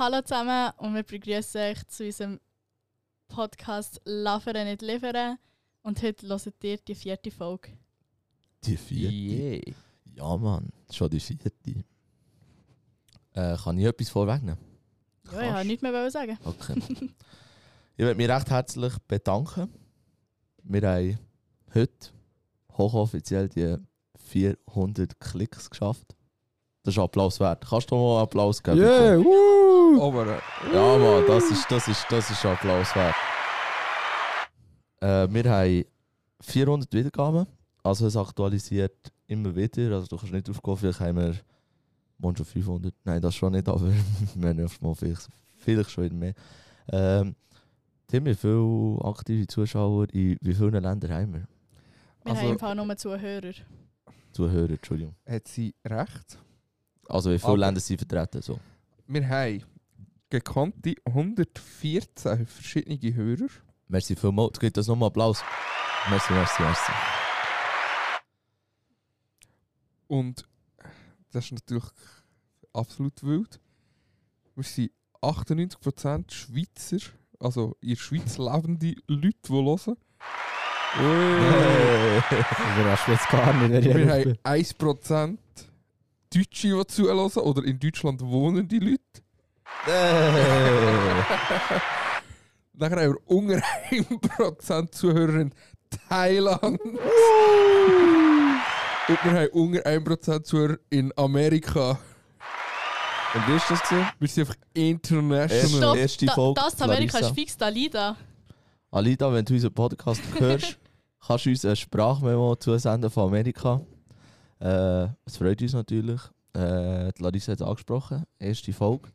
Hallo zusammen und wir begrüßen euch zu unserem Podcast Laveren nicht liefern. Und heute hört ihr die vierte Folge. Die vierte? Yeah. Ja, Mann, schon die vierte. Äh, kann ich etwas vorwegnehmen? Ja, ich wollte nichts mehr sagen. Okay. ich möchte mich recht herzlich bedanken. Wir haben heute hochoffiziell die 400 Klicks geschafft. Das ist Applaus wert. Kannst du mal einen Applaus geben? Yeah! Aber äh, Ja, Mann, das ist, das ist, das ist Applaus wert. Äh, wir haben 400 Wiedergaben. Also es aktualisiert immer wieder. Also du kannst nicht aufgehen, vielleicht haben wir morgen schon 500. Nein, das schon nicht, aber wir haben mal vielleicht, vielleicht schon wieder mehr. Ähm, Tim, wie viele aktive Zuschauer in wie vielen Ländern haben wir? Wir Also- haben im Fall nur Zuhörer. Zuhörer, Entschuldigung. hat sie recht. Also wie viele Aber- Länder sind vertreten? So. Wir haben gekannte 114 verschiedene Hörer. Merci vielmals. Gibt das nochmal Applaus? Merci, merci, merci. Und das ist natürlich absolut wild. Wir sind 98% Schweizer, also in der Schweiz lebende Leute, die hören. Überrascht jetzt gar nicht, Wir haben bin. 1% Deutsche, die zuhören oder in Deutschland wohnende Leute. Äh. Dann haben wir unter 1% Zuhörer in Thailand. Und wir haben unter 1% Zuhörer in Amerika. Und wie ist das gewesen? Wir sind einfach international. Stopp, erste da, Folge, das Amerika Larissa. ist fix Dalida. Alida, wenn du unseren Podcast hörst, kannst du uns eine Sprachmemo zusenden von Amerika. Äh, es freut uns natürlich. Äh, die Larissa hat es angesprochen, erste Folge.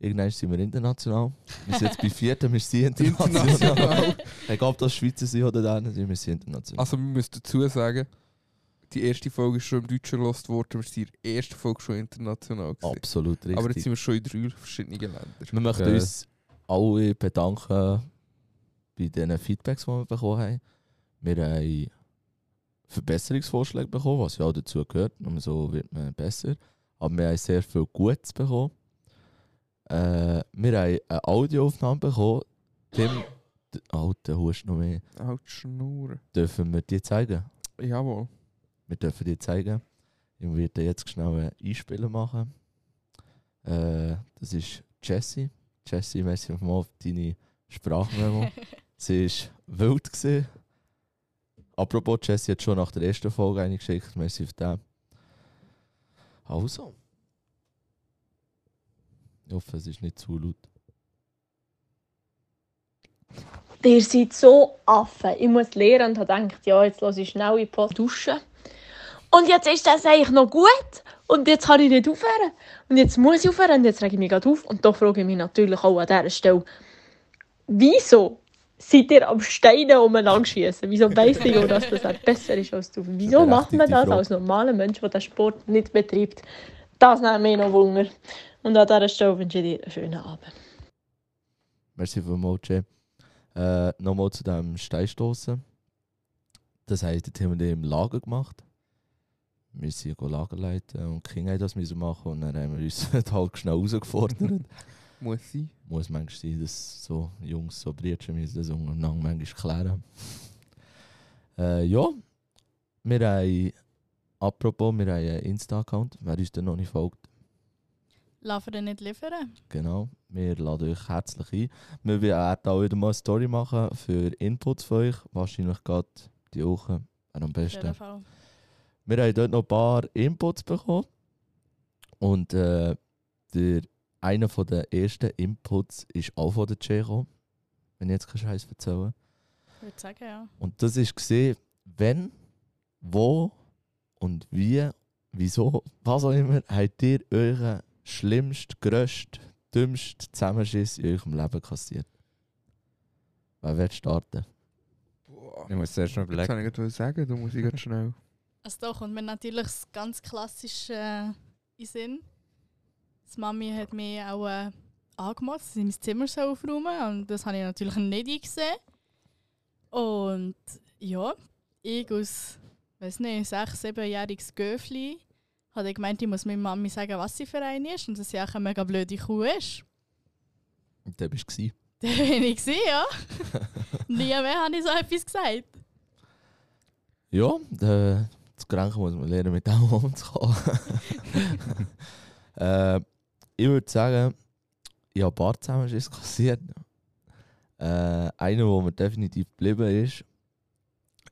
Irgendwann sind wir international. Wir sind jetzt bei vierten, wir sind international. International. Egal ob das Schweizer sind oder dann, wir sind international. Also, wir müssen dazu sagen, die erste Folge ist schon im Deutschen gelost worden. Wir sind in der ersten Folge schon international. Gewesen. Absolut richtig. Aber jetzt sind wir schon in drei verschiedenen Ländern. wir möchten Okay. uns alle bedanken bei den Feedbacks, die wir bekommen haben. Wir haben Verbesserungsvorschläge bekommen, was ja auch dazu gehört. Nur so wird man besser. Aber wir haben sehr viel Gutes bekommen. Äh, wir haben eine Audioaufnahme bekommen. Tim, Alter, hust noch mehr. Halt Schnurren. Dürfen wir die zeigen? Jawohl. Wir dürfen die zeigen. Ich werde jetzt schnell ein Einspielen machen. Äh, das ist Jessie. Jessie, merci mal für deine Sprachmemo. Sie war wild. Gewesen. Apropos, Jessie hat schon nach der ersten Folge eine geschickt. Merci für den. Also. Ich hoffe, es ist nicht zu laut. Ihr seid so Affen. Ich muss lernen und habe gedacht, ja, jetzt lasse ich schnell in die duschen. Und jetzt ist das eigentlich noch gut. Und jetzt kann ich nicht aufhören. Und jetzt muss ich aufhören. Und jetzt rege ich mich gerade auf. Und da frage ich mich natürlich auch an dieser Stelle, wieso seid ihr am Steinen umeinander schießen? Wieso weiss ich auch, dass das auch besser ist als du? Wieso macht man das als normaler Mensch, der den Sport nicht betreibt? Das nimmt mich noch Wunder. Und an dieser Stelle wünsche ich dir einen schönen Abend. Merci vielmals, Jay. Äh, Nochmal zu dem Steinstoßen. Das haben der Tim und ich im Lager gemacht. Wir sind Lager leiten und die Kinder haben das machen und dann haben wir uns halt schnell herausgefordert. Muss sein. Muss manchmal sein, dass so Jungs, so Brüder müssen das untereinander manchmal klären. Äh, ja, wir haben, apropos, wir haben einen Insta-Account, wer uns da noch nicht folgt. Laveren nicht liefern. Genau, wir laden euch herzlich ein. Wir werden auch wieder mal eine Story machen für Inputs von euch. Wahrscheinlich gerade die Woche am besten. Wir haben dort noch ein paar Inputs bekommen. Und äh, der, einer von der ersten Inputs ist auch von der gekommen, Wenn ich jetzt keinen Scheiß erzähle. Ich würde sagen, ja. Und das ist gesehen, wenn, wo und wie, wieso, was auch immer, habt ihr euren schlimmsten, grössten, dümmsten Zusammenschiss in eurem Leben kassiert? Wer wird starten? Boah. Ich muss zuerst noch Jetzt überlegen. kann ich gerade sagen, da muss ich ganz schnell. Also da kommt mir natürlich das ganz klassische äh, in den Sinn. Die Mami hat mich auch äh, angemacht, dass ich mein Zimmer soll aufräumen und das habe ich natürlich nicht eingesehen. Und ja, ich als, weiß nicht, sechs-, siebenjähriges Göfli habe gemeint, ich muss meiner Mami sagen, was sie für eine ist und dass sie auch eine mega blöde Kuh ist. Und dann bist du. Da bin ich gewesen, ja. Nie mehr habe ich so etwas gesagt. Ja, äh, das Gedanken muss man lernen, mit dem umzugehen. äh, ich würde sagen, ich habe ein paar Zusammenschüsse kassiert. Äh, einer, der mir definitiv geblieben ist,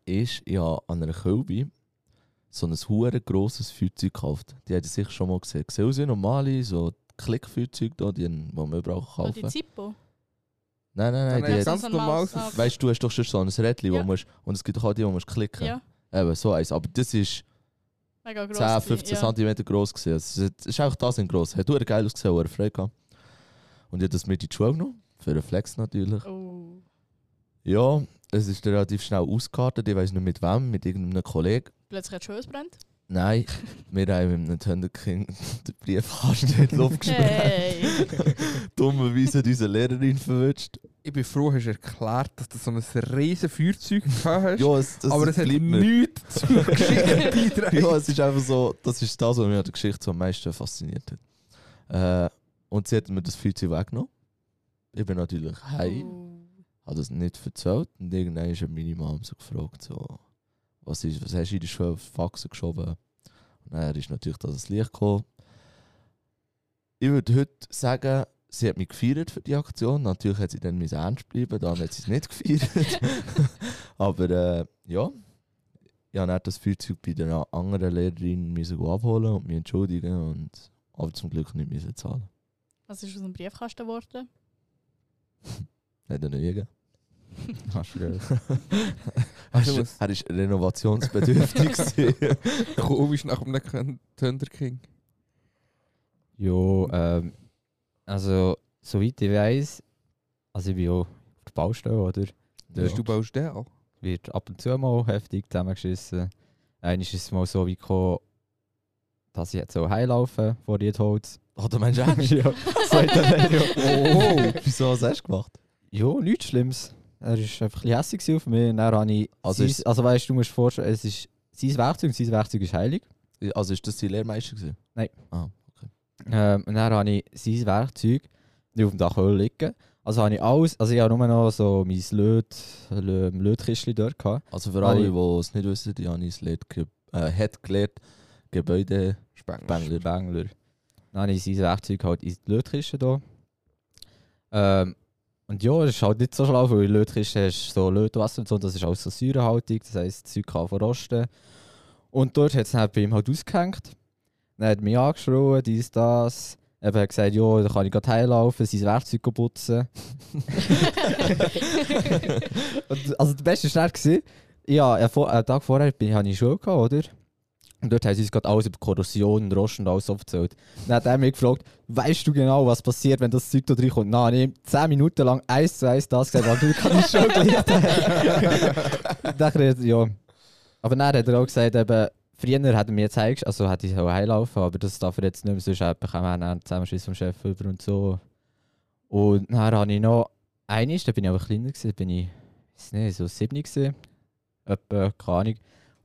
ist, ich habe an einer Kölbe so ein hure grosses Feuerzeug gekauft. Die hätte ich sicher schon mal gesehen. Sehen aus wie normale, so Klickfeuerzeug, da, die, die man überall Oh, kaufen die kann. Zippo. Nein, nein, nein. Nein, Die, ganz normal. Ah, okay. weißt du, du hast doch schon so ein Rädchen, wo Ja. musst, und es gibt doch auch die, wo musst klicken. Ja, Eben, so eins. Aber das ist mega groß. 10, 15 ja. cm groß gewesen. Es ist, auch das in groß. Hat sehr geil ausgesehen, wo er Freude gehabt. Und ich habe das mit in die Schule genommen. Für einen Flex natürlich. Oh. Ja, es ist relativ schnell ausgekartet. Ich weiß nicht mit wem, mit irgendeinem Kollegen. Plötzlich hat Schuhe brennt. Nein, wir haben mit einem Thunder King den Briefkasten in die Luft gesprengt. Hey. Dummerweise hat unsere Lehrerin verwünscht. Ich bin froh, hast du erklärt, dass du so ein riesen Feuerzeug hast. Ja, es, das aber es hat nichts zur Geschichte beitragen. Ja, es ist einfach so, das ist das, was mich an der Geschichte so am meisten fasziniert hat. Äh, und sie hat mir das Feuerzeug weggenommen. Ich bin natürlich heim. Oh. Habe das nicht erzählt und irgendwann hat meine Mom so gefragt, so, was, ist, was hast du in die Schule auf die Faxen geschoben? Und dann ist natürlich das das Licht gekommen. Ich würde heute sagen, sie hat mich gefeiert für die Aktion. Natürlich hat sie dann müssen ernst bleiben, dann hat sie es nicht gefeiert. Aber äh, ja, ich habe das Feuerzeug bei der anderen Lehrerin müssen abholen und mich entschuldigen und aber zum Glück nicht müssen zahlen. Was ist aus dem Briefkasten geworden? Hat er nicht gegeben. Hast du. Er Also, ist, er ist renovationsbedürftig. gewesen. Komisch nach einem Thunder King. Jo, ähm, also, soweit ich weiß, also ich bin ja auf der Baustelle, oder? Ja. Du baust den an. Wird ab und zu mal heftig zusammengeschissen. Einmal ist es mal so wie gekommen, dass ich jetzt so heilaufen vor Riedholz. Oder meinst du ernst? ja, sagt er ja. Oh, wieso hast du gemacht? Ja, nichts Schlimmes. Er war einfach ein bisschen hässlich auf mich. Und Dann habe ich Also sein, ist- also weißt du, du musst vorstellen, es ist sein Werkzeug, sein Werkzeug ist heilig. Also ist das dein Lehrmeister gewesen? Nein. Ah, Ähm, und dann habe ich sein Werkzeug auf dem Dach liegen. Also habe ich alles, also ich habe nur noch so mein Löt, Lö, Lötkistchen dort gehabt. also für Alle- die es nicht wissen, Janis lehrt, ge äh, hat gelehrt Gebäude Spengler. Bengler. Dann habe ich sein Werkzeug halt in die Lötkiste da. Ähm, und ja, das ist halt nicht so schlau, weil in der Lötkiste hast du so Lötwasser und so, das ist alles so säurehaltig, das heisst, das Zeug kann verrosten. Und dort hat es dann bei ihm halt ausgehängt. Dann hat er mich angeschrien, dies, das. Eben hat gesagt, ja, da kann ich gerade heimlaufen, sein Werkzeug putzen. und, also der Beste war ja, einen Tag vorher bin ich, hatte ich Schule, oder? Und dort haben sie uns gerade alles über Korrosion Rost und alles erzählt. Dann hat er mich gefragt, weißt du genau, was passiert, wenn das Zeug da reinkommt? Nein, ich habe 10 Minuten lang eins zu eins das gesagt, was du kannst schon gelernt haben. Ja. Aber dann hat er auch gesagt, eben, früher hat er mir gezeigt, also hätte ich so heilaufen, aber das darf er jetzt nicht mehr, sonst bekommen wir einen Zusammenschiss vom Chef über und so. Und dann habe ich noch eines, da bin ich aber kleiner gewesen, bin ich, weiß nicht, so 7 gewesen. Etwa, keine Ahnung.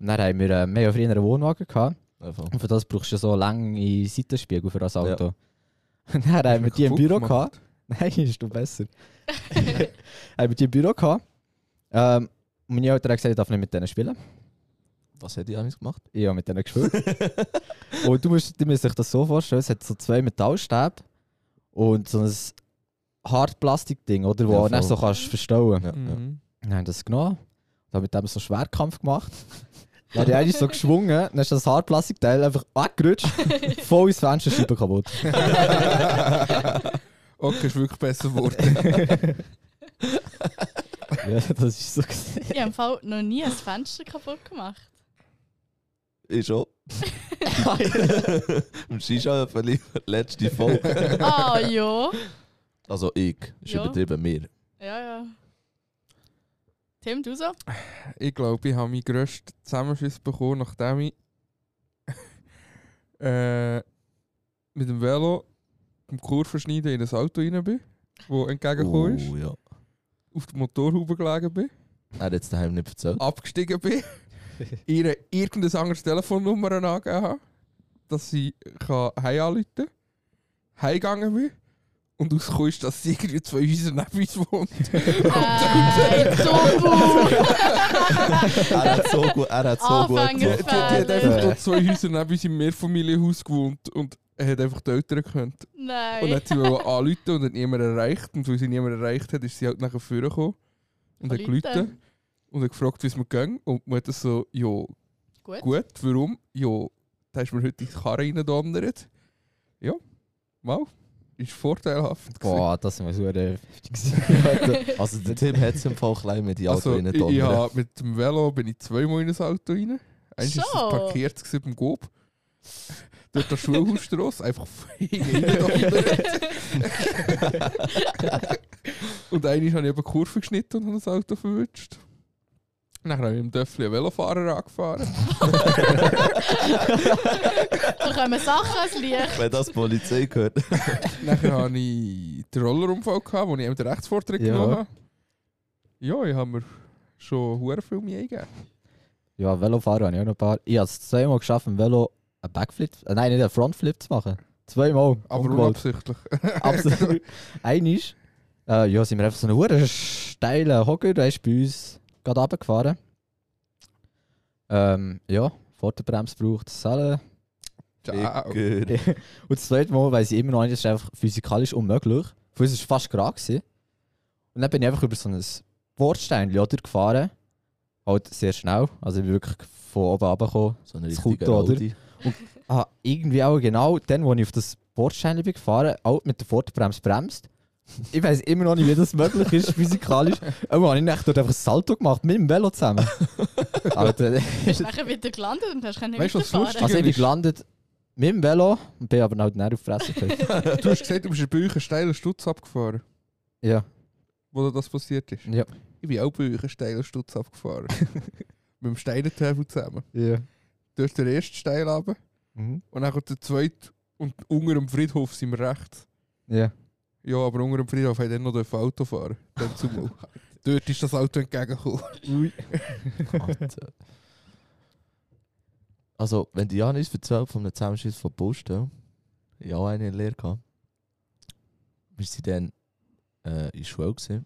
Und dann haben wir, äh, wir haben ja früher einen Wohnwagen gehabt. Einfach. Und für das brauchst du so lange Seitenspiegel für das Auto. Und dann haben wir die im Büro gemacht. gehabt. Nein, ist doch besser. haben wir die im Büro gehabt. Ähm, und meine Eltern haben gesagt, ich darf nicht mit denen spielen. Was hat Janis gemacht? Ich habe mit denen gespielt. und du musst, du musst dich das so vorstellen, es hat so zwei Metallstäbe und so ein Hartplastikding, oder, wo Ja, du so kannst verstauen. Ja, ja. Mhm. Dann haben das genommen, dann mit dem so Schwerkampf gemacht. Dann habe ich so geschwungen, dann ist das Hartplastikteil einfach angerutscht, voll ins Fensterscheibe kaputt. Okay, ist wirklich besser geworden. ja, das ist so gesehen. Ich habe im Fall noch nie ein Fenster kaputt gemacht. Ich schon. Im Shisha verliefert letzte Folge. Ah, ja. Also ich. Ist Ja. übertrieben mir. Ja, ja. Tim, du so? Ich glaube, ich habe meinen grössten Zusammenschiss bekommen, nachdem ich äh, mit dem Velo im Kurvenschneiden in ein Auto rein bin, das entgegengekommen ist, Oh, ja. auf der Motorhaube gelegen bin, Er hat jetzt daheim nicht erzählt. abgestiegen bin, ihr irgendein anderes Telefonnummer angegeben habe, dass sie kann heim anrufen kann, heimgegangen bin Und rausgekommen ist, dass sie irgendwie zwei Häuser neben uns wohnt. Nein, Tofu! er hat so gut, er hat so gut Die, gemacht. die, die hat einfach dort zwei Häuser neben uns im Mehrfamilienhaus gewohnt und er hat einfach die Eltern gekannt. Und Nein. hat sie anrufen und hat niemand erreicht. Und weil sie niemand erreicht hat, ist sie halt nachher vorgekommen und hat gerufen und hat gefragt, wie es mir ging. Und man hat das so, ja, Gut. gut, warum? Ja, da ist mir heute in die Karre reingedonnert. Ja, mal. Ist vorteilhaft. gewesen. Boah, das ist mir so heftig. Also der Tim hat es im Fall klein mit die Auto Also, rein ich, hab mit dem Velo bin ich zweimal in das Auto rein. Eins war So. es parkiert beim Gob. Dort der Schulhausstrasse, einfach. Und einmal habe ich eben die Kurve geschnitten und habe das Auto verwünscht. Dann habe ich im Döffli einen Velofahrer angefahren. Da kommen Sachen ans Licht. Wenn das die Polizei gehört. Dann hatte ich den Rollerunfall, gehabt, wo ich eben den Rechtsvortritt Ja. genommen habe. Ja, ich habe mir schon hure viel mehr eingegeben. Ja, Velofahren habe ich auch noch ein paar. Ich habe es zweimal geschafft, im Velo einen Backflip, äh, nein, nicht einen Frontflip zu machen. Zweimal. Aber ungewollt. unabsichtlich. Absolut. Einisch, äh, ja, sind wir einfach so einen steilen Hocker, der ist bei uns gerade runtergefahren. Ähm, ja, Vorderbremse braucht es selber. Ciao. Digger. Und das zweite Mal weiss ich immer noch nicht, das ist einfach physikalisch unmöglich. Für uns war es fast gerade. Gewesen. Und dann bin ich einfach über so ein Bordstein oder, gefahren. Halt sehr schnell. Also ich bin wirklich von oben runtergekommen. So ein Scooter, richtiger oder? Audi. Ah, irgendwie auch genau dann, wo ich auf das Bordstein bin gefahren auch mit der Vorderbremse bremst. Ich weiß immer noch nicht, wie das möglich ist, physikalisch. Aber habe ich echt dort einfach ein Salto gemacht, mit dem Velo zusammen. Alter, Bist du nachher wieder gelandet und hast keine Weißt du, was weiterfahren. lustig also ich bin gelandet mit dem Velo und bin aber halt nicht auf die Fresse gefallen. Du hast gesagt, du bist bei euch einen steilen Stutz abgefahren, Ja, wo das passiert ist. ja. Ich bin auch bei euch einen steilen Stutz abgefahren. Mit dem Steinentäfel zusammen. ja. Du hast den ersten Steil runter Mhm. und dann kommt der zweite und unter dem Friedhof sind wir rechts. Ja. Ja, aber unter dem Friedhof hat er noch Auto fahren. Dann zumal. Dort ist das Auto entgegengekommen. Alter. Also, wenn die Janis erzählt von einem Zusammenschiss von ich auch eine in der Lehre gehabt, wir waren dann äh, in der Schule gewesen,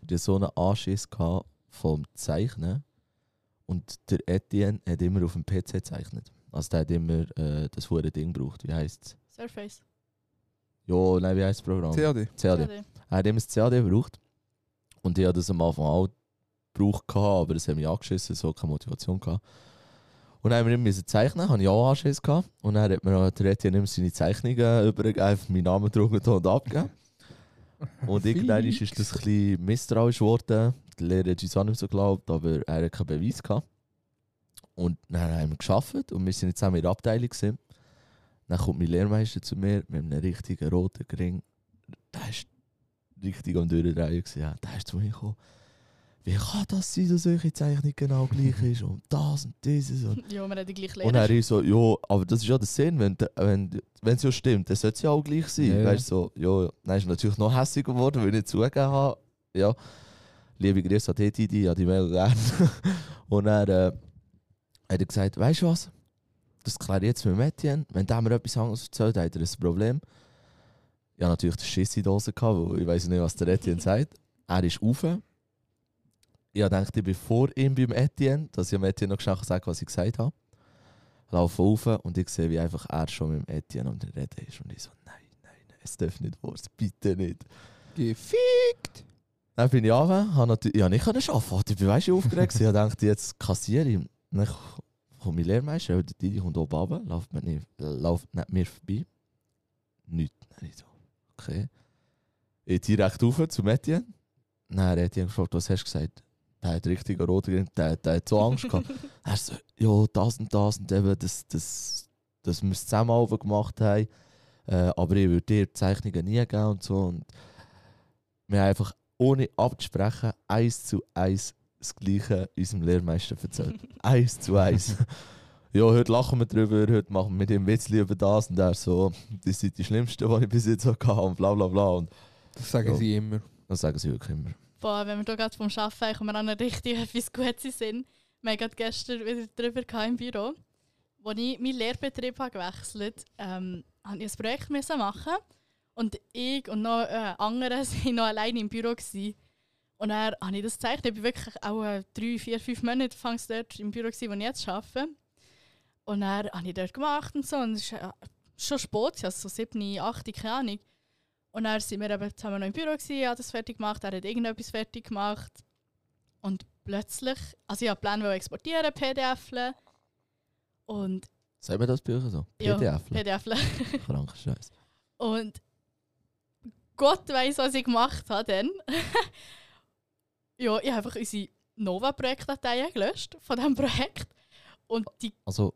und ich hatte so einen Anschiss gehabt vom Zeichnen und der Etienne hat immer auf dem PC gezeichnet. Also der hat immer äh, das hure Ding gebraucht. Wie heisst es? Surface. Ja, nein, wie heisst das Programm? CAD. CAD. CAD. Er hat immer das CAD gebraucht. Und ich hatte das am Anfang auch gebraucht, gehabt, aber es hat mich angeschissen, so keine Motivation gehabt. Und dann haben wir immer zeichnen, habe ich auch Anschiss gehabt. Und dann hat mir auch der Etienne immer seine Zeichnungen übergegeben, einfach meinen Namen drunter und abgegeben. Und irgendwann ist das ein bisschen misstrauisch geworden. Der Lehrer hat uns auch nicht so geglaubt, aber er hat keinen Beweis gehabt. Und dann haben wir gearbeitet und wir sind jetzt zusammen in der Abteilung. Gewesen. Dann kommt mein Lehrmeister zu mir mit einem richtigen roten Ring. Der war richtig am Durchdrehen. Ja. Der ist zu mir gekommen. Wie kann das sein, dass solche Zeichnung genau gleich ist? Und das und dieses. Und, Ja, wir haben die gleiche und er ist so, ja, aber das ist ja der Sinn, wenn de- wenn wenn es ja stimmt, dann sollte es ja auch gleich sein. Ja, ja. Weißt du, so, ja, dann ist er natürlich noch hässiger geworden, weil ich nicht zugegeben habe. Ja, liebe Grüße an die Didi, an die Mail gerne. und er äh, hat er gesagt, weißt du was? Das kläre ich jetzt mit dem Etienne. Wenn der mir etwas anderes erzählt, hat er ein Problem. Ich hatte natürlich die Schiss in der Hose, gehabt, weil ich weiß nicht, was der Etienne sagt. Er ist rauf. Ich gedacht, ich bin vor ihm beim Etienne, dass ich dem Etienne noch schnell sagen was ich gesagt habe. Laufe rauf und ich sehe, wie einfach er schon mit dem Etienne am Reden ist. Und ich so, nein, nein, nein, es darf nicht wahr sein, bitte nicht. Gefickt! Dann bin ich runter, habe natürlich, ja, nicht können arbeiten. Ich bin weißt, aufgeregt. ich dachte, jetzt kassiere ich. Dann kommt mein Lehrmeister, der Didi kommt oben runter, läuft mir nicht, läuft nicht mir vorbei. Nichts. Dann ich so, okay. Ich direkt rauf zu Etienne. Dann hat Etienne gefragt, was hast du gesagt? Der hat richtig rot geredet, der, der hat so Angst gehabt. er so, ja, das und das und eben, das, das, dass wir es zusammen gemacht haben. Äh, aber ich würde dir die Zeichnungen nie geben und so. Und wir haben einfach ohne abzusprechen eins zu eins das Gleiche unserem Lehrmeister erzählt. eins zu eins. ja, heute lachen wir drüber, heute machen wir mit ihm Witzli über das und er so, das sind die schlimmsten, die ich bis jetzt hatte und bla bla bla. Und Das sagen Ja. sie immer. das sagen sie wirklich immer. Boah, wenn wir hier gerade vom Arbeiten kommen wir an einen richtig etwas Gutes sind. Wir haben gerade gestern wieder darüber im Büro. Als ich meinen Lehrbetrieb habe gewechselt habe, ähm, musste ich ein Projekt machen Und ich und noch äh, andere waren noch alleine im Büro. Gewesen. Und dann habe ich das gezeigt. Ich war wirklich auch äh, drei, vier, fünf Monate fangs dort im Büro, gewesen, wo ich jetzt arbeite. Und dann habe ich dort gemacht und so. Und es ist äh, schon spät, also so sieben, acht, keine Ahnung. Und dann sind wir eben zusammen noch im Büro, gewesen, hat das fertig gemacht, er hat irgendetwas fertig gemacht. Und plötzlich, also ich habe Pläne wollte exportieren, PDF. Und Sagen wir das Bücher so? PDF. PDF. Kranker Scheiß. Und Gott weiß, was ich gemacht habe dann. ja, ich habe einfach unsere Nova-Projektdateien gelöscht von diesem Projekt. Und die, Also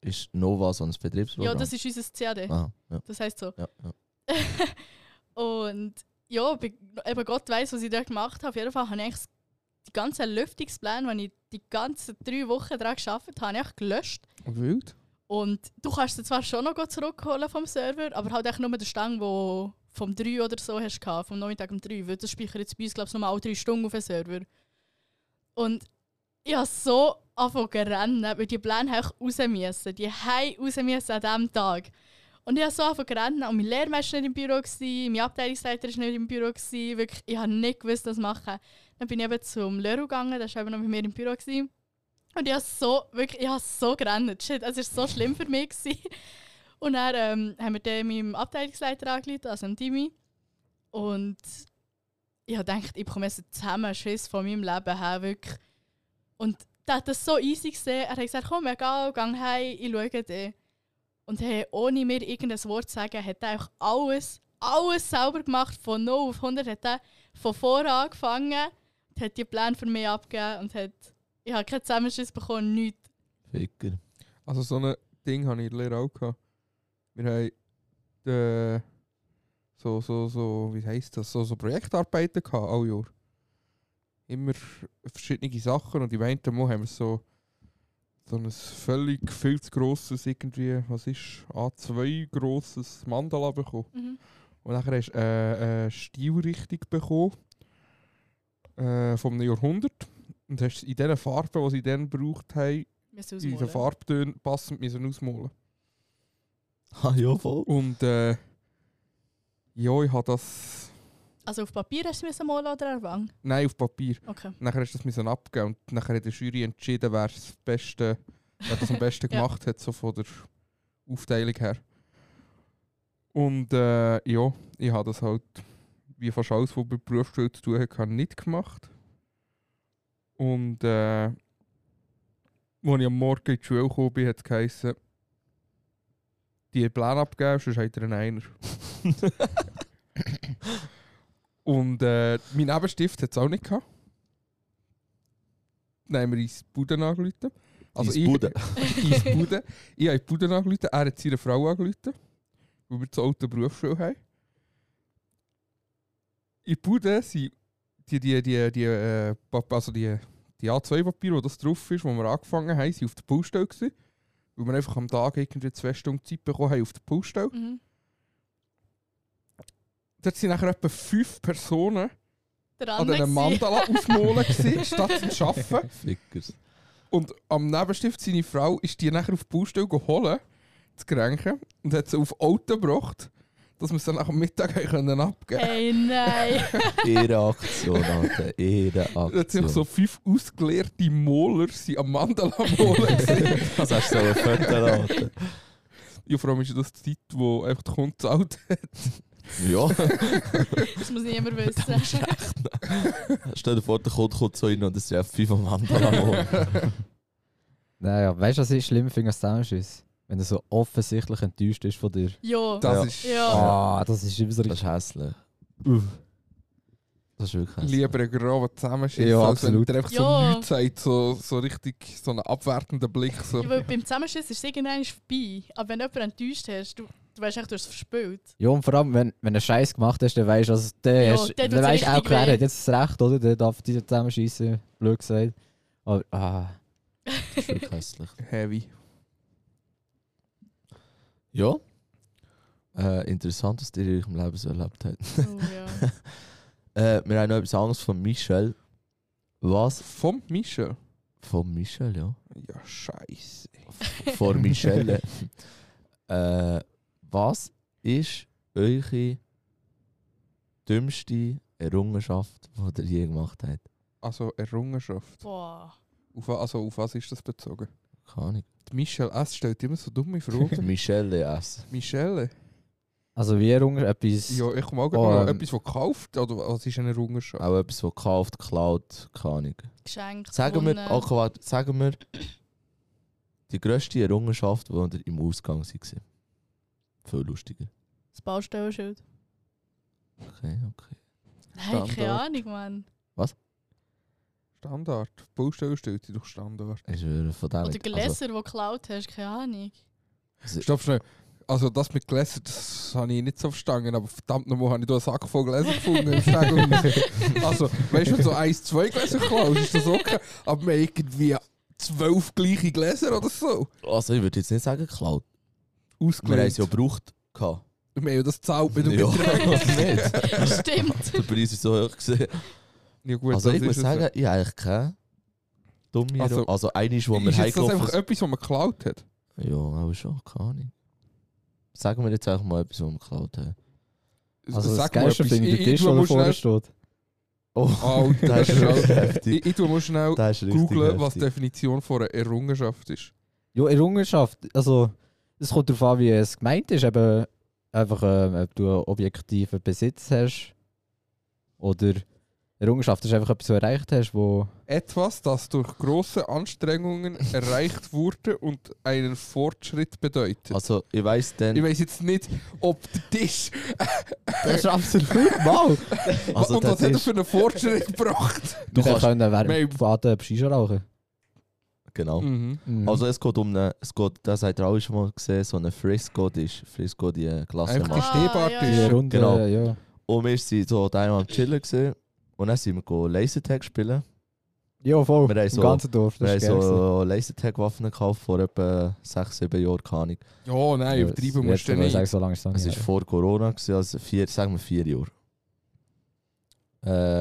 ist Nova so ein Betriebsprogramm? ja, das ist unser CAD. Ah, ja, Das heisst so. ja, ja. Und ja, be- eben Gott weiß, was ich dort gemacht habe. Auf jeden Fall habe ich die ganzen Lüftungspläne, die ich die ganzen drei Wochen daran gearbeitet habe, habe ich gelöscht. Wild. Und du kannst sie zwar schon noch zurückholen vom Server, aber halt echt nur den Stang, wo vom 3 oder so hast gehabt, vom Nachmittag um 3, weil das speichert jetzt bei uns, glaube ich, nochmal alle 3 Stunden auf den Server. Und ich habe so angefangen zu rennen, weil die Pläne raus müssen. Die haben raus müssen an diesem Tag. Und ich habe so angefangen zu rennen und mein Lehrmeister war nicht im Büro, gewesen, mein Abteilungsleiter war nicht im Büro. Gewesen, wirklich, ich habe nicht gewusst, was machen. Dann bin ich eben zum Leru gegangen, der war eben noch mit mir im Büro. Gewesen. Und ich habe so, wirklich, ich habe so gerannt. Shit, es war so schlimm für mich. Gewesen. Und dann ähm, haben wir den meinem Abteilungsleiter angerufen, also dem Timmy. Und ich habe gedacht, ich bekomme jetzt einen Zusammenschiss von meinem Leben her, wirklich. Und der hat das so easy gesehen. Er hat gesagt, komm, egal, geh heim, ich schaue dir. Und hey, ohne mir irgendein Wort zu sagen, hat er auch alles, alles selber gemacht. Von 0 auf 100 hat er von vorne angefangen, hat die Pläne für mich abgegeben und hat, ich habe keinen Zusammenschiss bekommen, nichts. Ficker. Also so ein Ding hatte ich in der Lehre auch. Gehabt. Wir haben äh, so, so, so, wie heisst das, so, so Projektarbeiten gehabt, alle Jahr. Immer verschiedene Sachen und im einen Mal haben wir so, so ein völlig viel zu grosses, irgendwie, was ist, A2 grosses Mandala bekommen. Mhm. Und dann hast du äh, eine Stilrichtung bekommen äh, einem Jahrhundert. Und hast in den Farben, die sie dann gebraucht haben, in den. Farbtönen passend müssen ausmalen. Ah, ja, voll. Und äh, ja, ich habe das. Also auf Papier hast du es malen oder an der Wand? Nein, auf Papier. Okay. Nachher hast du das müssen abgeben und nachher hat die Jury entschieden, wer das Beste, wer das am besten Ja. gemacht hat, so von der Aufteilung her. Und äh, ja, ich habe das halt, wie fast alles, was mit der Berufsschule zu tun hat, nicht gemacht. Und äh, als ich am Morgen in die Schule gekommen bin, hat es geheißen, die Pläne abgeben, sonst hat er einen Einer. Und äh, mein Nebenstift hat es auch nicht gehabt. Dann haben wir ins Bude angerufen. Also Ins ich- Bude. ins Bude. Ich habe in die Bude angerufen, er hat seine Frau angerufen, weil wir zu alte Berufsschule haben. In der Bude sind die, die, die, die, äh, also die, die A2-Papiere, wo das drauf ist, wo wir angefangen haben, sind auf der Baustelle gewesen. Weil wir einfach am Tag irgendwie zwei Stunden Zeit bekommen haben auf der Baustelle. Mhm. Dort sind nachher etwa fünf Personen Dran an gewesen. Mandala aufmalen gewesen, statt zu arbeiten. Fickers. Und am Nebenstift seine Frau ist die nachher auf die Baustelle geholt, zu kränken, und hat sie auf Auto gebracht, dass wir sie dann nach dem Mittag können abgeben Hey, nein. Ihre Aktion, Alter. Ihre Da hat sich Aktion. so fünf ausgeleerte Moler sind am Mandala molen gesehen. Was hast du so ein Foto, Alter? ja, vor allem ist das die Zeit, wo einfach der Kunde zahlt hat. Ja. Das muss niemand wissen. Stell dir vor, der Kunde kommt so rein und es sind fünf am Mandala. Naja, weißt du, was ich schlimm finde als Zusammenschiss? Wenn er so offensichtlich enttäuscht ist von dir. ja. Das Ja. ist Ja. Ah, das ist immer so Das ist hässlich. Das ist wirklich hässlich. lieber ein grober Zusammenschiss, Ja, als wenn absolut. der einfach Ja. so nichts sagt, so, so richtig so einen abwertenden Blick. So. Ja, weil beim Zusammenschiss ist es irgendwann vorbei. Aber wenn jemand enttäuscht hast, du, du weißt echt, du hast es verspielt. Ja, und vor allem, wenn, wenn du Scheiß gemacht hast, dann weißt du, also, dann, Ja, hast, dann dann tut's weißt du auch richtig weh. hat jetzt das Recht, oder? Der darf die zusammenschießen, blöd gesagt. Aber, ah, Das ist wirklich hässlich. Heavy. Ja. Äh, interessant, was ihr in eurem Leben so erlebt habt. Oh, ja. Äh, wir haben noch etwas anderes von Michel. Was? Vom Michel. Von Michel, ja. Ja, scheiße. Von Michelle. äh, was ist eure dümmste Errungenschaft, die ihr je gemacht habt? Also Errungenschaft. Boah. Auf, also auf was ist das bezogen? Keine Ahnung. Die Michelle S. stellt immer so dumme Fragen. Michelle S. Michelle? Also wie Errungen, etwas... Ja, ich mag Oh, ähm, etwas, was gekauft oder was ist eine Errungenschaft? Auch etwas, was gekauft, geklaut, keine Ahnung. Geschenk. Sagen wir, okay, warte, sagen wir, die grösste Errungenschaft, die ihr im Ausgang war. Viel lustiger. Das Baustellenschild. Okay, okay. Nein, keine. Ahnung, Mann. Standard. Baustelle stellt sich doch Standard. Ich schwöre, von dem. Oder also, Gläser, die geklaut hast, keine Ahnung. also, Stopp schnell. Also das mit Gläsern, das habe ich nicht so verstanden, aber verdammt nochmal habe ich da einen Sack voll Gläser gefunden. Also, weißt du, wenn du so eins, zwei Gläser klaust, ist das okay. Aber wir haben irgendwie zwölf gleiche Gläser oder so. also ich würde jetzt nicht sagen geklaut. Wir haben Ausgelegt. es ja gebraucht. Wir haben ja das zahlt mit dem Ja. Stimmt. Der Preis ist so hoch gesehen. Ja gut, Also ich muss ist sagen, ich habe eigentlich keine dumme Also, also, eine ist, wo wir Ist jetzt das heimgelaufen einfach etwas, was man geklaut hat? Ja, aber schon, keine Ahnung. Sagen wir jetzt einfach mal etwas, was wir geklaut haben. Also das Geilste finde ich ich Tisch, tu der mal vorne schnell- steht. Oh, Oh, das ist ist schon- heftig. Ich, ich mal schnell ist googlen, was die. Definition von einer Errungenschaft ist. Ja, Errungenschaft, also es kommt darauf an, wie es gemeint ist. Eben einfach, ähm, ob du einen objektiven Besitz hast oder Errungenschaft ist einfach etwas, was du erreicht hast, wo... Etwas, das durch große Anstrengungen erreicht wurde und einen Fortschritt bedeutet. Also, ich weiss dann... ich weiß jetzt nicht, ob der Tisch. Das ist absolut mal. Also, und was hat er für einen Fortschritt gebracht? Du kannst- Wir- dem Faden Shisha rauchen. Genau. Mhm. Mhm. Also es geht um eine, es geht, das habt ihr alle schon mal gesehen, so eine Frisco ist. Frisco, die Klasse Einfach die macht. Ah, Stehbart ja. Runde, genau. ja. Und wir waren so da am Chillen gewesen. Und dann sind wir go Lasertag spielen. Ja, voll. Wir haben Im so- ganzen Dorf. Wir haben ist so Lasertag-Waffen gekauft vor etwa 6, 7 Jahren, keine Ahnung. Ja, nein, übertrieben musst du nicht. Sagen, so lange ist es war vor Corona, gewesen, also vier, sagen wir vier Jahre.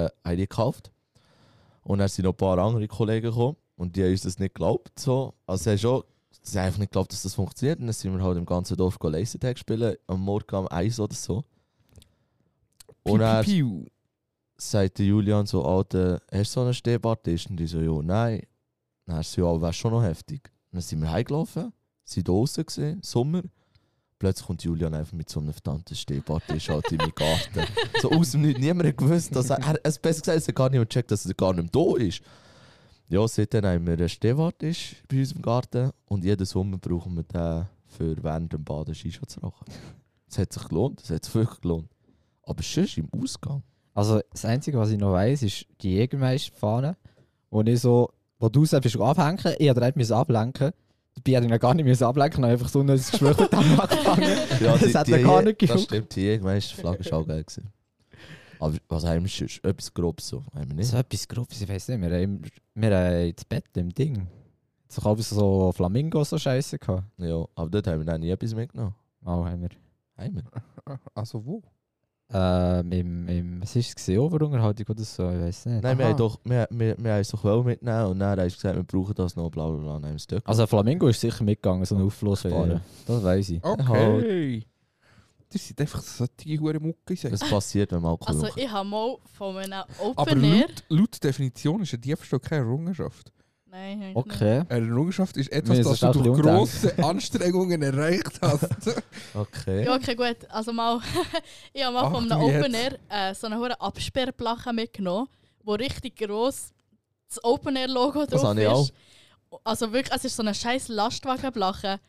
Äh, haben die gekauft. Und dann sind noch ein paar andere Kollegen gekommen und die haben uns das nicht geglaubt. So. Also sie haben schon sie haben einfach nicht geglaubt, dass das funktioniert. Und dann sind wir halt im ganzen Dorf go Lasertag spielen, am Morgen um 1 oder so. Und dann Piu, piu, piu. Sagt der Julian so, Alter, hast du so einen Stehbartisch? Und ich so, ja, nein. Dann hast du ja, wäre schon noch heftig. Dann sind wir heimgelaufen, sind draußen gesehen, Sommer. Plötzlich kommt Julian einfach mit so einem verdammten Stehbartisch halt in meinen Garten. so aus dem Nichts. Niemand hat gewusst, dass er, er es besser gesagt, es hat gar niemand gecheckt, dass er gar nicht mehr da ist. Ja, seitdem haben wir einen Stehbartisch bei uns im Garten und jeden Sommer brauchen wir den für während dem Baden Shisha zu rauchen. Es hat sich gelohnt, es hat sich wirklich gelohnt. Aber sonst im Ausgang. Also das Einzige, was ich noch weiss, ist die Jägermeisterfahne, wo ich so, wo du selbst bist abhängen, ich hätte nicht ablenken Dabei hätte ich ihn gar nicht müssen ablenken, habe einfach so ein dem angefangen. das hat er gar nicht Das stimmt, die Jägermeister-Flagge ist auch geil gewesen. Aber was haben wir sonst? Etwas Grobes so? Haben wir nicht? So etwas Grobes, ich weiß nicht, wir haben, wir haben das Bett im Ding. So habe so Flamingos so scheiße gehabt. Ja, aber dort haben wir dann nie etwas mitgenommen. Auch haben wir. Haben wir? Also wo? Ähm, im, im, was war es? gewesen? Overunterhaltung oder so? Ich weiß nicht. Nein, wir Aha. haben, doch, wir, wir, wir haben es doch wollen mitnehmen und dann haben sie gesagt, wir brauchen das noch, bla bla bla. Es dort Also, Flamingo ist sicher mitgegangen, so ein Aufflussfahrer. Okay. Das weiß ich. Okay. Das sind einfach solche hure Mucke. Das passiert, wenn man Alkohol Also ich habe mal von einem Aber Open Air... laut, laut Definition ist ein Diebstahl keine Errungenschaft. Nein, eigentlich Okay. Eine Errungenschaft ist etwas, Nee, das das du durch auch ein grosse Anstrengungen erreicht hast. Okay. nicht. Ja, okay, gut. Also mal... ich habe mal Ach, von einem du Open. Air äh, so eine hure Absperrplache mitgenommen, wo richtig gross das Open Air Logo Das drauf habe ich auch. ist. Also wirklich, es ist so eine scheiß Lastwagenplache.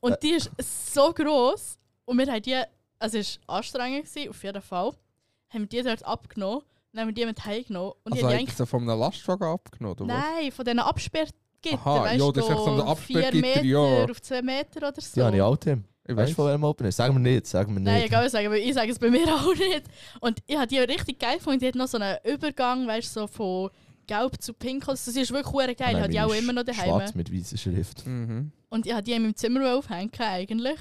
Und die ist so gross. Und wir haben die... Also es war anstrengend, gewesen, auf jeden Fall. Haben wir die dort abgenommen. Dann haben wir die mit heimgenommen. Und Also haben so von einem Lastwagen abgenommen, oder was? Nein, von diesen Absperrgitter. Aha, weißt ja, das ist so ein Absperrgitter, vier Meter ja. auf zwei Meter oder so. Habe ich auch, Tim. Ich weiß. von welchem Opener? Sagen wir nicht, sagen wir nicht. Nein, egal sagen, aber ich sage es bei mir auch nicht. Und ich habe die richtig geil gefunden. Die hat noch so einen Übergang, weißt du, so von gelb zu pink. Also, das ist wirklich hure geil. Ich habe die auch immer noch daheim. Schwarz mit weißer Schrift. Mhm. Und ich habe die in meinem Zimmer aufhängen eigentlich.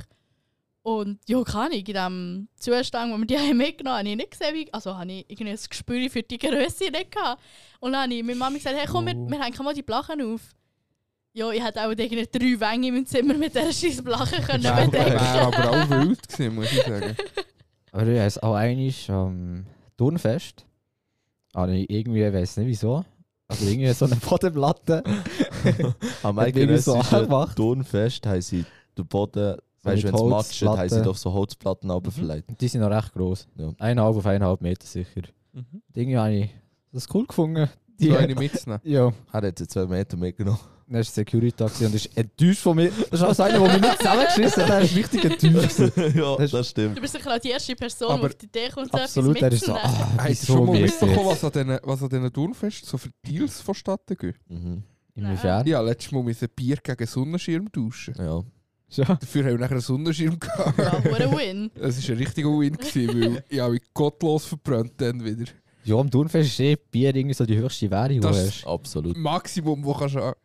Und ja, kann ich in dem Zustand, wo wir die haben mitgenommen haben, habe ich nicht gesehen, wie, also habe ich irgendwie ein Gespür für die Größe nicht gehabt. Und dann habe ich meine Mama gesagt, hey komm, wir, Oh. wir hängen mal die Blachen auf. Ja, ich hätte auch irgendwie drei Wänge in meinem Zimmer mit dieser scheiß Blache können Wäre bedecken. wär aber auch wild gewesen, muss ich sagen. Aber ich weiß auch einmal am Turnfest. Habe ich irgendwie, ich weiß nicht wieso, also irgendwie so eine Bodenplatte. Am Hat irgendwie so angemacht. Turnfest sie den Boden, weißt du, wenn es matschen, haben sie doch so Holzplatten runterverleiht. Und die sind noch recht gross. Ja. Eineinhalb auf eineinhalb Meter sicher. Mhm. Irgendwie habe ich das cool gefunden. Die, So eine mitzunehmen. ja, Er hat jetzt zwei Meter mitgenommen. dann war Security gewesen und ist enttäuscht von mir. Das ist auch einer, der mich nicht zusammengeschissen hat. Der ist richtig enttäuscht. ja, Das- das stimmt. Du bist sicher auch die erste Person, Aber die auf die Idee kommt, so Absolut, er etwas ist so, mitzunehmen. ah, Hast du schon mal mitbekommen, was an diesen, was an diesen Turnfest so für Deals vonstatten gehen? Mhm. Inwiefern? Ja, letztes Mal müssen Bier gegen Sonnenschirm tauschen. Ja. Ja. Dafür haben wir nachher einen Sonnenschirm gehabt. Ja, what a win. Es war ein richtiger Win, gewesen, weil ich habe mich gottlos verbrannt dann wieder. Ja, am Turnfest ist eh Bier irgendwie so die höchste Währung, die du Das- hast. Absolut. Maximum, wo kannst du haben.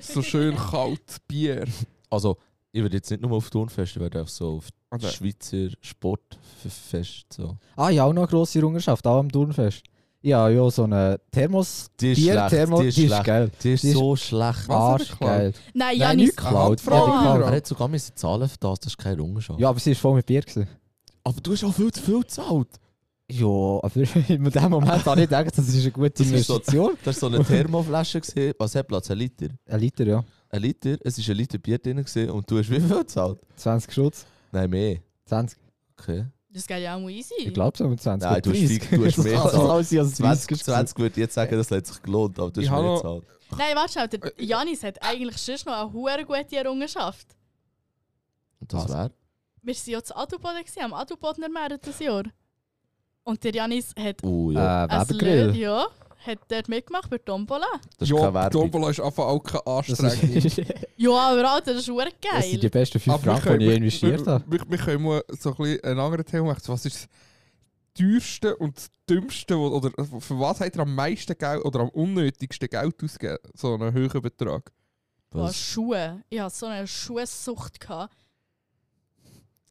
So schön kalt Bier. Also, ich würde jetzt nicht nur auf Turnfest, ich würde auch so auf Also, Schweizer Sportfest. So. Ah, ja, auch noch eine grosse Errungenschaft, auch am Turnfest. Ja, ja, so eine Thermos... Die ist schlecht, Thermos, die ist die ist schlecht. geil. Die ist Die ist- so schlecht. Was hat er Arsch, geklaut? geil. Nein, Janis. nicht geklaut. Ja, Er hat sogar müssen zahlen für das, das ist keine Errungenschaft. Ja, aber sie war voll mit Bier. Gewesen. Aber du hast auch viel zu viel gezahlt. Ja, aber in dem Moment habe ich gedacht, das ist eine gute Das ist so- Investition. Das war so eine Thermoflasche. gewesen. Was hat Platz? Ein Liter? Ein Liter, ja. Ein Liter? Es war ein Liter Bier drin gewesen und du hast wie viel gezahlt? 20 Schutz. Nein, mehr. 20. Okay. Das geht ja auch mal easy. Ich glaube so mit 20. Nein, du hast 30. viel- du hast mehr gezahlt. alles als 20, 20. 20 würde ich jetzt sagen, das hat sich gelohnt, aber du hast mehr gezahlt. Nein, warte schnell, der Janis hat eigentlich schon noch eine hure gute Errungenschaft. Und das wäre? Wir waren ja zu Adelboden, am Adelbodener Meer dieses Jahr. Und der Janis hat Oh ja, Äh, ein Webergrill. Ja, hat dort mitgemacht bei Tombola. das ist ja, Werbung. Tombola ist einfach auch keine Anstrengung. Ja, aber Alter, das ist hure das sind die geil. besten 5 Aber wir Franken, die ich investiert wir, habe. wir, wir können mal so ein bisschen ein anderes Thema machen. Was ist das teuerste und das dümmste, wo- oder für was habt ihr am meisten Geld oder am unnötigsten Geld ausgegeben? So einen höheren Betrag. Oh, Was? Schuhe. Ich hatte so eine Schuhsucht. Gehabt.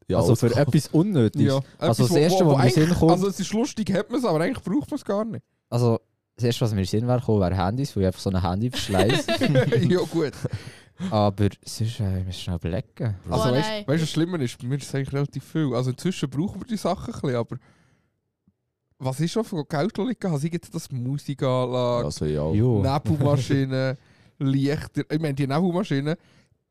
Ja, also für alles- etwas Unnötiges. Also etwas, das Erste, was mir in den Sinn kommt- Also es ist lustig, hat man es, aber eigentlich braucht man es gar nicht. Also, das Erste, was mir in den Sinn wäre, gekommen, wäre Handys, weil ich einfach so ein Handy verschleiße. ja gut. Aber sonst äh, müssen wir schnell überlegen. Oh, Also weißt nein. du, was schlimmer ist? Bei mir ist es eigentlich relativ viel. Also inzwischen brauchen wir die Sachen ein bisschen, aber was ist schon von Geld liegen? Also ich das Musikanlage, Also ja. Jo. Nebelmaschinen, Lichter. Ich meine, die Nebelmaschinen,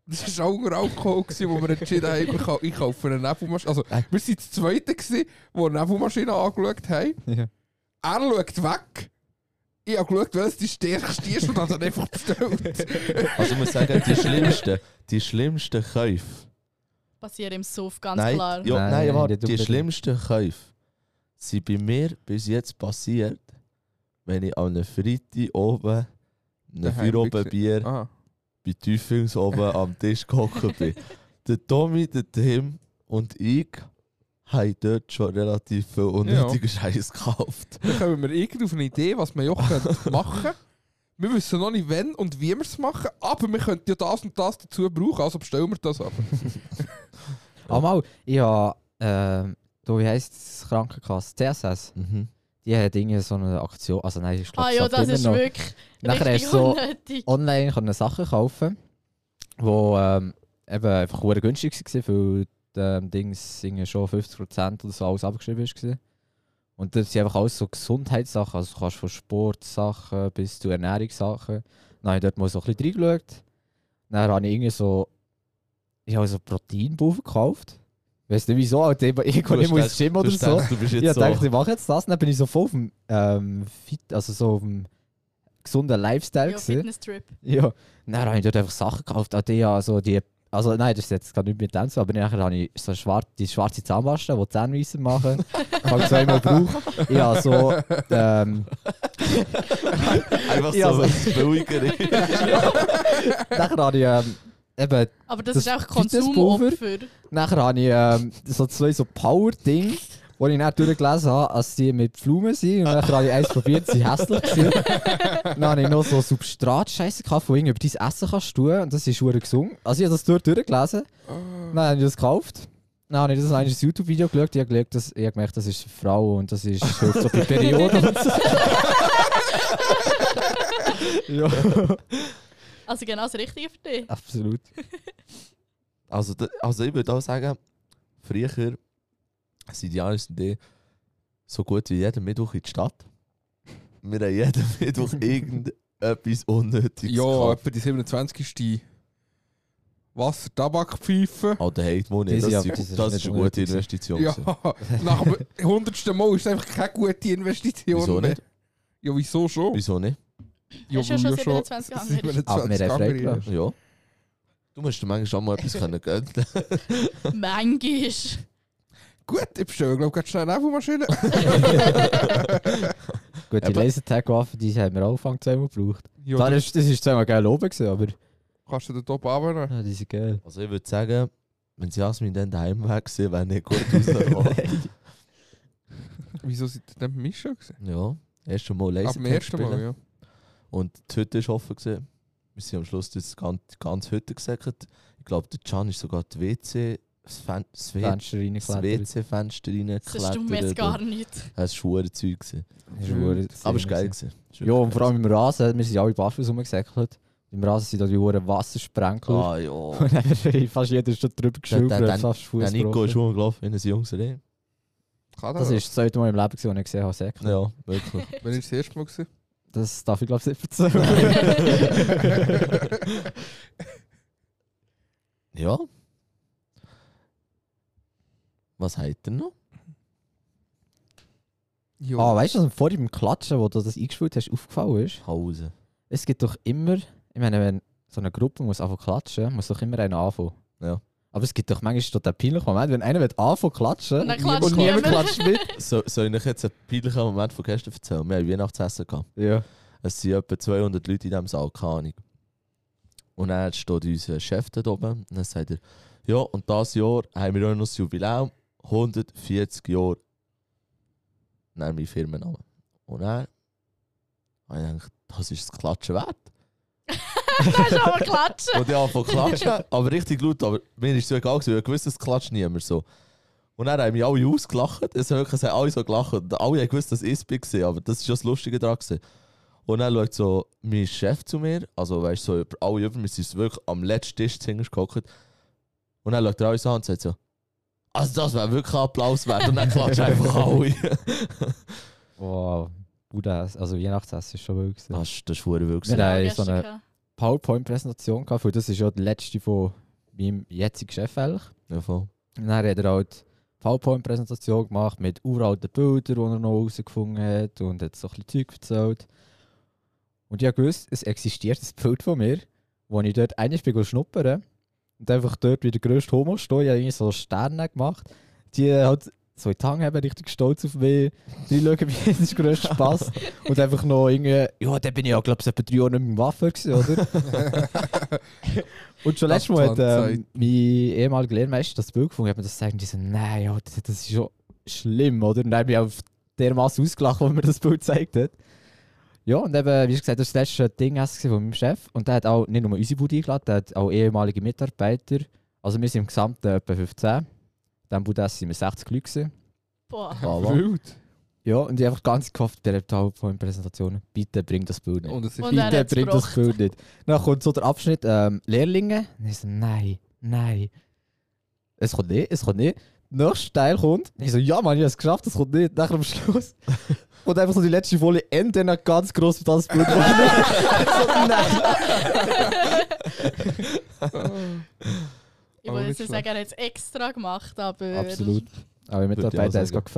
das war auch unter Alkohol, gewesen, wo wir entschieden haben, ich kau- ich kaufe eine Nebelmaschine. Also, Äh. wir waren das Zweite, gewesen, die eine Nebelmaschine angeschaut haben. Ja. Er schaut weg. Ich habe geschaut, welches die stärkste ist und habe dann einfach bestellt. Also ich muss sagen, die schlimmsten, die schlimmsten Käufe. Passiert im Sof, ganz nein, klar. Ja, Nein, nein, warte, die schlimmsten Käufe sind bei mir bis jetzt passiert, wenn ich an einem Freitag oben, einem Daheim Vier oben gewesen. Bier, Ah. bei Tüfings oben am Tisch gehockt bin. Der Tommy, der Tim und ich haben dort schon relativ viel unnötigen Scheiß gekauft. Dann kommen wir irgendwie auf eine Idee, was wir ja können machen Wir wissen noch nicht, wenn und wie wir es machen, aber wir könnten ja das und das dazu brauchen, also bestellen wir das ab. Ah, mal, ich habe, ähm, du, wie heisst das Krankenkasse? CSS. Mhm. Die hat irgendwie so eine Aktion, also nein, ich glaube, Ah ja, das ist wirklich Nachher richtig hast du so- unnötig. online können Sachen kaufen, wo ähm, eben einfach sehr günstig waren, weil ähm, Dings irgendwie schon 50% oder so alles abgeschrieben ist. Und das sind einfach alles so Gesundheitssachen, also du kannst von Sportsachen bis zu Ernährungssachen. Dann habe ich dort mal so ein bisschen reingeschaut. Dann habe ich irgendwie so, ich habe so Proteinpulver gekauft. Weißt du wieso? Halt eben irgendwo Du nicht ins Gym oder so. gedacht, du bist Ich so... dachte, ich mache jetzt das. Dann bin ich so voll auf dem ähm, Fit, also so auf dem gesunden Lifestyle. Ja. Fitness-Trip. Ja, dann habe ich dort einfach Sachen gekauft, die ja so die. Also nein, das ist jetzt gar nicht mit dem so, aber nachher habe ich so schwar die schwarze Zahnpasta, die die Zähne machen. Kann ich zweimal brauchen. Ja, so. Ähm, Einfach Ja, so so. was Billigere. nachher habe ich ähm, eben. Aber das, Das ist auch Fitnesspulver? Konsumopfer. Nachher habe ich ähm, so zwei so Power-Ding, wo ich dann durchgelesen habe, als die mit Blumen sind. Und dann habe ich eins probiert, sie hässlich gewesen. Dann habe ich noch so Substrat-Scheiße gehabt, wo irgendwie über dein Essen kannst tun. Und das ist schon gesungen. Also ich habe das dort durchgelesen. Dann habe ich das gekauft. Dann habe ich das ein YouTube-Video geschaut. Ich habe, geschaut, dass, ich habe gemerkt, das ist für Frauen und das ist so und so. ja, Also genau das Richtige für dich. absolut. Also, also ich würde auch sagen, früher sind die Jahresidee, so gut wie jeden Mittwoch in die Stadt. Wir haben jeden Mittwoch irgendetwas Unnötiges Ja, gekauft. etwa die 27. Wasser, Tabakpfeife. Alter, hey, Moni, das, ist, das ist das ist eine gute unnötig. Investition. Ja, nach dem hundertsten Mal ist es einfach keine gute Investition Wieso mehr. nicht? Ja, wieso schon? Wieso nicht? Ja, Hast du ja schon 27 gegangen? 27 Aber wir haben gegangen freigelassen. Ja. Du musst dir manchmal schon mal etwas können gönnen. Manchmal. Gut, ich bestelle, glaube ich, schnell eine Nebenmaschine. Gut, die Lasertag-Waffen, die haben wir auch Anfang zweimal gebraucht. ja, Klar, du das, das ist zweimal geil oben gewesen, aber kannst du den top abnehmen. ja, die sind geil. Also ich würde sagen, wenn sie Jasmin dann daheim weg gewesen, wäre nicht gut rausgekommen. Wieso ihr denn beim Mischen gewesen? ja, erst Mal Ab dem Lasertag ersten Mal, ja. Und die Hütte war offen. Gewesen. Wir sind am Schluss das ganze, die ganze Hütte gesäckert. Ich glaube, der Can ist sogar die WC, das, Fen das, Fenster das reingeklettert. WC-Fenster Das stimmt mir jetzt reingeklettert. gar nicht. Das war schwere Zeug. Das ist Aber es war geil. ist Ja, und vor allem im Rasen, wir sind alle barfuß rumgesäckelt. Im Rasen sind da die Uhren Wassersprenkler. gewesen. Ah ja. Und dann fast jeder schon drüber geschraubt fast Fuß Der Nico ist schon gelaufen wie ein Jungsere. Kann Das ist das zweite Mal im Leben, gewesen, als ich gesehen habe, Säckler. Ja, wirklich. Wenn ich das erste Mal gewesen? Das darf ich glaube ich nicht erzählen. ja. Was habt ihr noch? ja. ah, weißt du, was mir vorhin beim Klatschen, wo du das eingespielt hast, aufgefallen ist? Hause. Es gibt doch immer, ich meine, wenn so eine Gruppe muss anfangen zu klatschen, muss doch immer einer anfangen. Ja. Aber es gibt doch manchmal so den peinlichen Moment, wenn einer will anfangen zu klatschen Und dann klatscht und niemand klatscht mit. So, soll ich euch jetzt einen peinlichen Moment von gestern erzählen? Wir haben Weihnachtsessen gehabt. Ja. Es sind etwa 200 Leute in diesem Saal, keine Ahnung. Und dann steht unser Chef da oben und dann sagt er, ja, und dieses Jahr haben wir auch noch das Jubiläum, 140 Jahre. Dann mein Firmenname. Und dann habe ich gedacht, das ist das Klatschen wert. Das ist aber klatschen. Und ich habe von klatschen, aber richtig laut, aber mir ist es so egal, gewesen, weil ich wusste, es klatscht niemand so. Und dann haben mich alle ausgelacht, es haben wirklich alle so gelacht. Und alle haben gewusst, dass ich es war, aber das ist ja das Lustige daran. Gewesen. Und dann schaut so mein Chef zu mir, also weißt du, so alle über mir sind wirklich am letzten Tisch zu Hause gehockt. Und dann schaut er alles an und sagt so, also das wäre wirklich ein Applaus wert. Und dann klatschen einfach alle. Wow. Gut, also Weihnachtsessen ist schon gewesen. das, ist- das ist verdammt wild. Wir gewesen. haben Gestern so eine. PowerPoint-Präsentation gehabt, weil das ist ja die letzte von meinem jetzigen Chef eigentlich. Ja, voll. Und dann hat er halt PowerPoint-Präsentation gemacht mit uralten Bildern, die er noch herausgefunden hat und hat so ein bisschen Zeug erzählt. Und ich habe gewusst, es existiert ein Bild von mir, wo ich dort eigentlich bin schnuppern und einfach dort wie der grösste Homo stehe. Ich habe irgendwie so Sterne gemacht. Die halt so in die Hand haben, richtig stolz auf mich. Die schauen mich, das ist der grösste Spass. Und einfach noch irgendwie, ja, da bin ich ja, glaube ich, etwa drei Jahre nicht mit dem Waffe gewesen, oder? Und schon letztes Mal hat ähm, mein ehemaliger Lehrmeister das Bild gefunden, hat mir das gesagt und die so, nein, ja, das, das ist schon schlimm, oder? Und dann habe ich auf dermaßen ausgelacht, als mir das Bild gezeigt hat. Ja, und eben, wie gesagt, das war das letzte Ding von meinem Chef. Und der hat auch nicht nur unsere Bude eingeladen, der hat auch ehemalige Mitarbeiter. Also wir sind im Gesamten etwa 15. In diesem Bude waren wir 60 Leute. Gewesen. Boah. Wild. Ja, und ich habe einfach ganz gehofft bei der PowerPoint-Präsentation, bitte bring das Bild nicht. Und es ist Und Bitte bring das. Bild nicht. Dann kommt so der Abschnitt ähm, Lehrlinge. Und ich so, nein, nein. Es kommt nicht, es kommt nicht. Nächster Teil kommt. Ich so, ja Mann, ich habe es geschafft, es kommt nicht. Nachher am Schluss. Und einfach so die letzte Folie endet dann ganz groß mit kommt nicht. so, nein. Ich wollte nicht jetzt sagen, er hat es extra gemacht, aber. Absolut. Aber mit Würde der ich auch Beine ist sagen.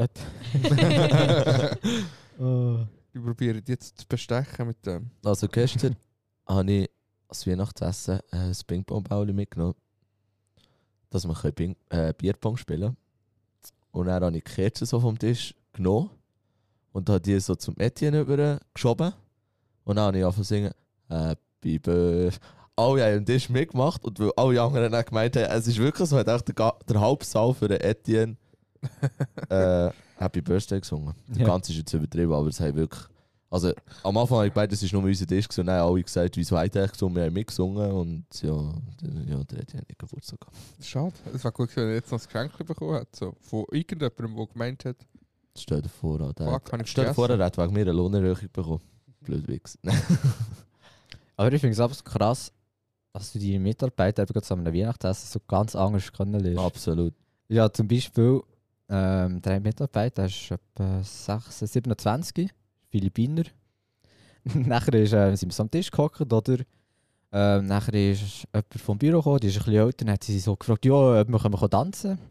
gerade gefett. Oh. Wir probieren jetzt zu bestechen mit dem. Also gestern habe ich als Weihnachtsessen äh, ein Ping-Pong-Ball mitgenommen, dass wir äh, Bierpong spielen können. Und dann habe ich die Kerzen so vom Tisch genommen und habe die so zum Etienne über geschoben. Und dann habe ich angefangen zu singen Happy Birthday. Alle haben Tisch mitgemacht und weil alle anderen dann gemeint haben, es ist wirklich so, hat echt der, der Halbsaal für den Etienne äh, Happy Birthday gesungen. Der Ja. ganze ist jetzt übertrieben, aber es haben wirklich also am Anfang habe ich gemeint, das ist nur unser Tisch und dann haben alle gesagt, wieso hat er gesungen? Wir haben mitgesungen und ja, ja, der hat ja nicht Geburtstag gehabt. Schade. Es wäre gut, wenn er jetzt noch ein Geschenk bekommen hat. So, von irgendjemandem, der gemeint hat, Stell dir vor, der, Fuck, ich stell dir vor, er hat wegen mir eine Lohnerhöhung bekommen. Blöd Wichs. Aber ich finde es absolut krass, dass du die Mitarbeiter eben so am Weihnachtsessen so ganz anders kennenlernst. Absolut. Ja, zum Beispiel ähm, der Mitarbeiter, ist etwa 26, 27, Philippiner. nachher ist, äh, sind wir am Tisch gehockt, oder? Ähm, nachher ist jemand vom Büro gekommen, die ist ein bisschen älter, dann hat sie so gefragt, ja, ob wir können tanzen können.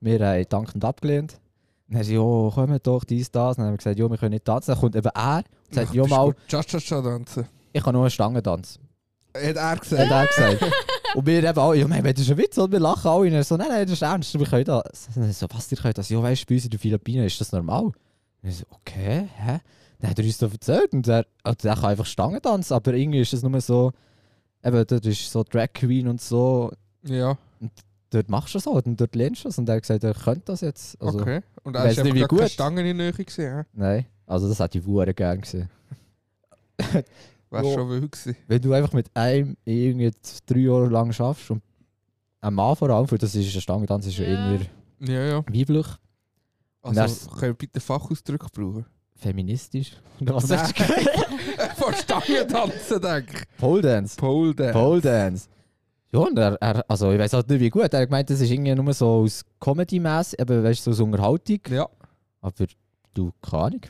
Wir haben dankend abgelehnt. Dann haben sie, ja, komm doch, dies, das. Dann haben wir gesagt, ja, wir können nicht tanzen. Dann kommt eben er und sagt, ja mal, Cha-cha-cha tanzen. ich kann nur einen Stangentanz. Hat er Hat gesagt. er gesagt. und wir eben auch, ja, mein, das ist ein Witz, und wir lachen alle. Und er so, nein, nein, das ist ernst, wir können das. Dann so, was, ihr könnt das? Ja, weißt du, bei uns in den Philippinen ist das normal. Und ich so, okay, hä? Dann hat er uns das erzählt und er, also er kann einfach Stangen tanzen, aber irgendwie ist das nur so, eben, dort ist so Drag Queen und so, Ja, dort machst du das halt und dort lernst du das. Und er hat gesagt, er könnte das jetzt. Also, okay. Und er ist nicht, wie gar keine gut. Stangen in der Nähe gesehen. Nein, also das hätte ich Wuren gern gesehen. Wäre Ja. schon wild gewesen. Wenn du einfach mit einem irgendwie drei Jahre lang schaffst und ein Mann vor allem, für das ist ein Stangentanz ist ja Ja. eher Ja, ja. weiblich, Also, das- können wir bitte Fachausdrücke brauchen? feministisch. Oder was hast du gesagt? Von Stangen tanzen, denke ich. Pole Dance. Pole Dance. Pole Dance. Ja, und er, er, also ich weiß halt nicht wie gut. Er hat gemeint, das ist irgendwie nur so aus Comedy-mässig, eben weißt du, so aus Unterhaltung. Ja. Aber du, keine Ahnung.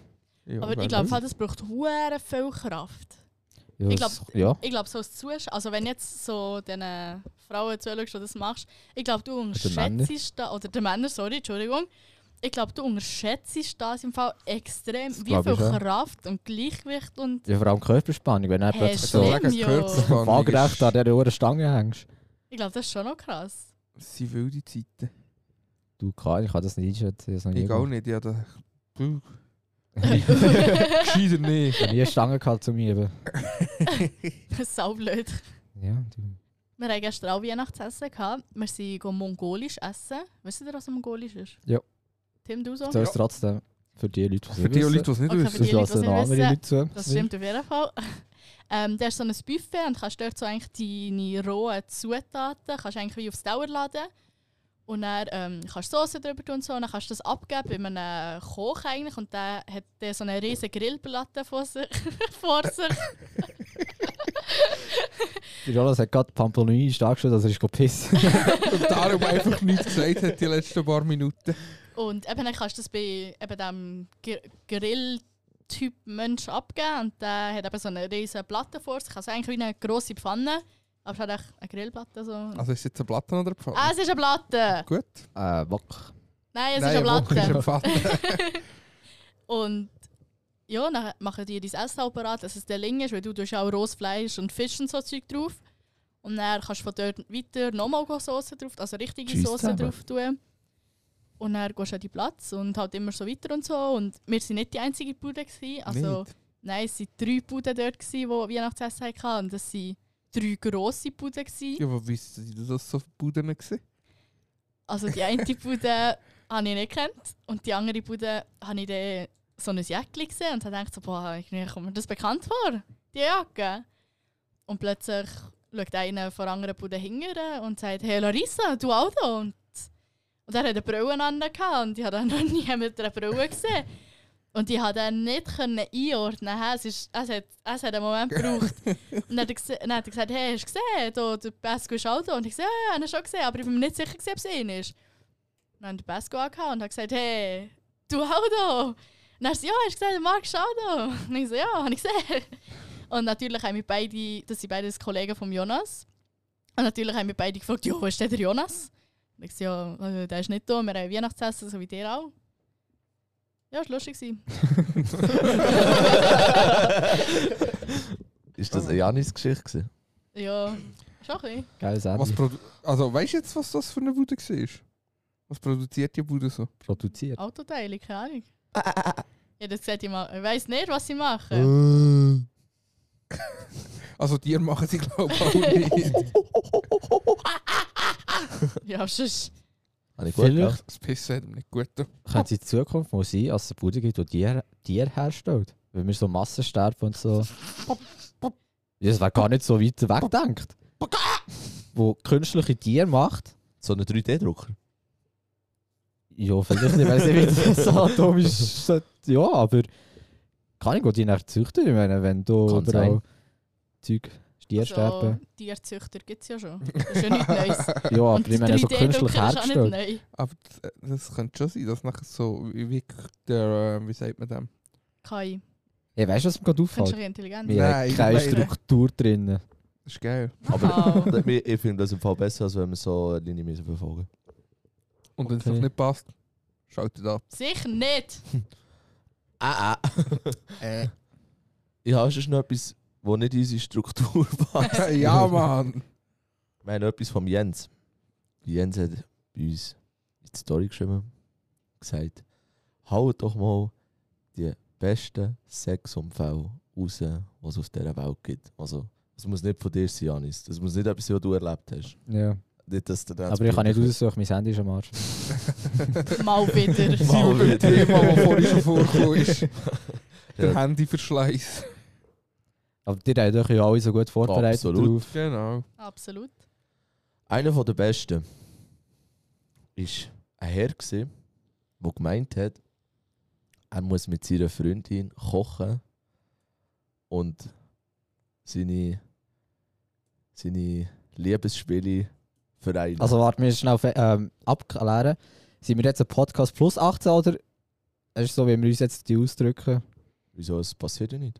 ja Aber ich glaube, weiß. das braucht hure viel Kraft. Ja, Ich glaub- das- ja. Ich glaube, so als Zuschauer, also wenn jetzt so den Frauen zuschaust, die das machst, ich glaube, du Männer. unterschätzt da, oder den Männern, sorry, Entschuldigung, ich glaube, du unterschätzt das im Fall extrem, Das wie viel ich. Kraft und Gleichgewicht und ja, vor allem Körperspannung, wenn er Hey, plötzlich Ich so waagerecht ist- an dieser Uhr Stange hängst. ich glaube, das ist schon noch krass. Das sind wilde Zeiten. Du, keine, ich kann das nicht einschätzen. Ich habe Ich auch nie, nicht. Ja, da. Nie Gescheiter nicht. eine Stange gehabt zu mir. eben. Saublöd. Ja, du. Wir hatten gestern auch Weihnachtsessen. Gehabt. Wir sind go mongolisch essen. Wisst ihr, was mongolisch ist? Ja. Tim, du so? Es trotzdem für die Leute, die es Für die wissen. Leute, die es nicht Okay, für wissen. die Das Leute, die es nicht andere Leute zu. Das stimmt auf jeden Fall. Ähm, da ist so ein Buffet und kannst dort so eigentlich deine rohen Zutaten kannst eigentlich wie aufs Dauer laden. Und dann ähm, kannst du Soße drüber tun und so. Und dann kannst du das abgeben bei einem Koch eigentlich. Und der hat dann so eine riesige Grillplatte vor sich. vor sich. Der Jonas hat gerade Pampelonui dargestellt, dass er ist gepissen. Und darum einfach nichts gesagt hat die letzten paar Minuten. Und eben dann kannst du das bei eben dem Gr- Grill-Typ Mensch abgeben. Und der hat eben so eine riesige Platte vor sich. Also eigentlich wie eine grosse Pfanne. Aber es hat echt eine Grillplatte. So. Also ist es jetzt eine Platte oder eine Pfanne? ah, es ist eine Platte! Gut. äh, Wok. Nein, es Nein, ist eine Wok Platte. ist eine Pfanne. Und ja, dann machen die dein Essen auch parat, dass es der Ling ist, weil du tust auch rohes Fleisch und Fisch und so Zeug drauf. Und dann kannst du von dort weiter nochmal Soße drauf, also richtige Soße drauf tun. Und dann gehst du an die Platz und halt immer so weiter und so. Und wir waren nicht die einzige Bude. Gewesen. Also, Nicht. nein, es waren drei Buden dort, gewesen, die Weihnachtsessen hatten. Und das waren drei grosse Buden. Gewesen. Ja, aber wissen Sie, das so Buden gesehen? Also die eine Bude habe ich nicht gekannt und die andere Bude habe ich dann so ein Jäckchen gesehen und habe gedacht, so, boah, irgendwie kommt mir das bekannt vor, die Jacke. Und plötzlich schaut einer von der anderen Bude hinterher und sagt, hey Larissa, du auch da? Und, und er hat eine Brille an und ich habe dann noch nie mit einer Brille gesehen. Und ich konnte dann nicht können einordnen. Es, ist, es, hat, es hat einen Moment gebraucht. und dann hat, er gese- dann hat er gesagt, hey, hast du gesehen, da, der Pesco ist auch da? Und ich gesagt, ja, ja, habe ich schon gesehen, aber ich bin mir nicht sicher, gewesen, ob es ihn ist. Und dann hat der Pesco angehauen und hat gesagt, hey, du auch da? Und dann hat er gesagt, ja, hast du gesehen, Marc ist auch da? Und ich so, ja, habe ich gesehen. Und natürlich haben wir beide, das sind beides Kollegen von Jonas. Und natürlich haben wir beide gefragt, ja, wo ist denn der Jonas? Ich so, ja, äh, der ist nicht da, wir haben Weihnachtsessen, so wie der auch. Ja, war lustig. gewesen. Ist das eine Janis-Geschichte? gewesen? Ja, schon ein bisschen. Geiles Was Ende. produ also, weißt du jetzt, was das für eine Bude war? Was produziert die Bude so? Produziert. Autoteile, keine Ahnung. Ja, das gesagt, ich, ma- ich weiss nicht, was sie machen. Also, die machen sie, glaube ich, auch nicht. Ja, sonst. Habe ich gut Vielleicht gemacht? Das Pissen hat ihm nicht gut getan. könnte es in Zukunft mal sein, dass es eine Bude gibt, die Tiere, Tiere herstellt. Wenn wir so Massensterben und so. Ja, das wäre gar nicht so weit weggedacht. Wo künstliche Tiere macht. So einen 3D-Drucker? Ja, vielleicht nicht, weil sie wieder so atomisch Ja, aber kann ich gut die nach züchten, ich meine, wenn du Kann überall sein. Zeug. Tiere Also, sterben. Tierzüchter gibt es ja schon. Das ist ja nichts Neues. Ja, aber ich meine so 3D-Drucker künstlich hergestellt. Aber das, das könnte schon sein, dass nachher so wie der, äh, wie sagt man dem? KI. Hey, weißt du, was mir gerade auffällt? Künstliche Intelligenz. Wir haben Nein, keine. Struktur drinnen. Das ist geil. Aber Aber ich finde das im Fall besser, als wenn wir so eine Linie müssen verfolgen Und wenn es Okay. euch nicht passt, schaltet ab. sicher nicht. Ah, ah. Äh. Ich habe schon noch etwas, wo nicht unsere Struktur passt. ja, Mann. Wir haben etwas vom Jens. Jens hat bei uns in die Story geschrieben, gesagt, haut doch mal die besten Sexunfälle raus, was es auf dieser Welt gibt. Also, das muss nicht von dir sein, Janis. Das muss nicht etwas sein, was du erlebt hast. Ja. Nicht, dass Aber ich kann nicht aussuchen, mein Handy ist am Arsch. Mal wieder. Mal wieder. Thema, das vorhin schon vorgekommen ist. Der. Handyverschleiß. Aber die haben euch ja alle so gut vorbereitet Absolut. drauf. Genau. Absolut. Einer der besten war ein Herr, gewesen, der gemeint hat, er muss mit seiner Freundin kochen und seine, seine Liebesspiele vereinen. Also warte, wir schnell ähm, abklären. Sind wir jetzt ein Podcast plus 18 oder es ist so, wie wir uns jetzt die ausdrücken? Wieso? Es passiert ja nicht.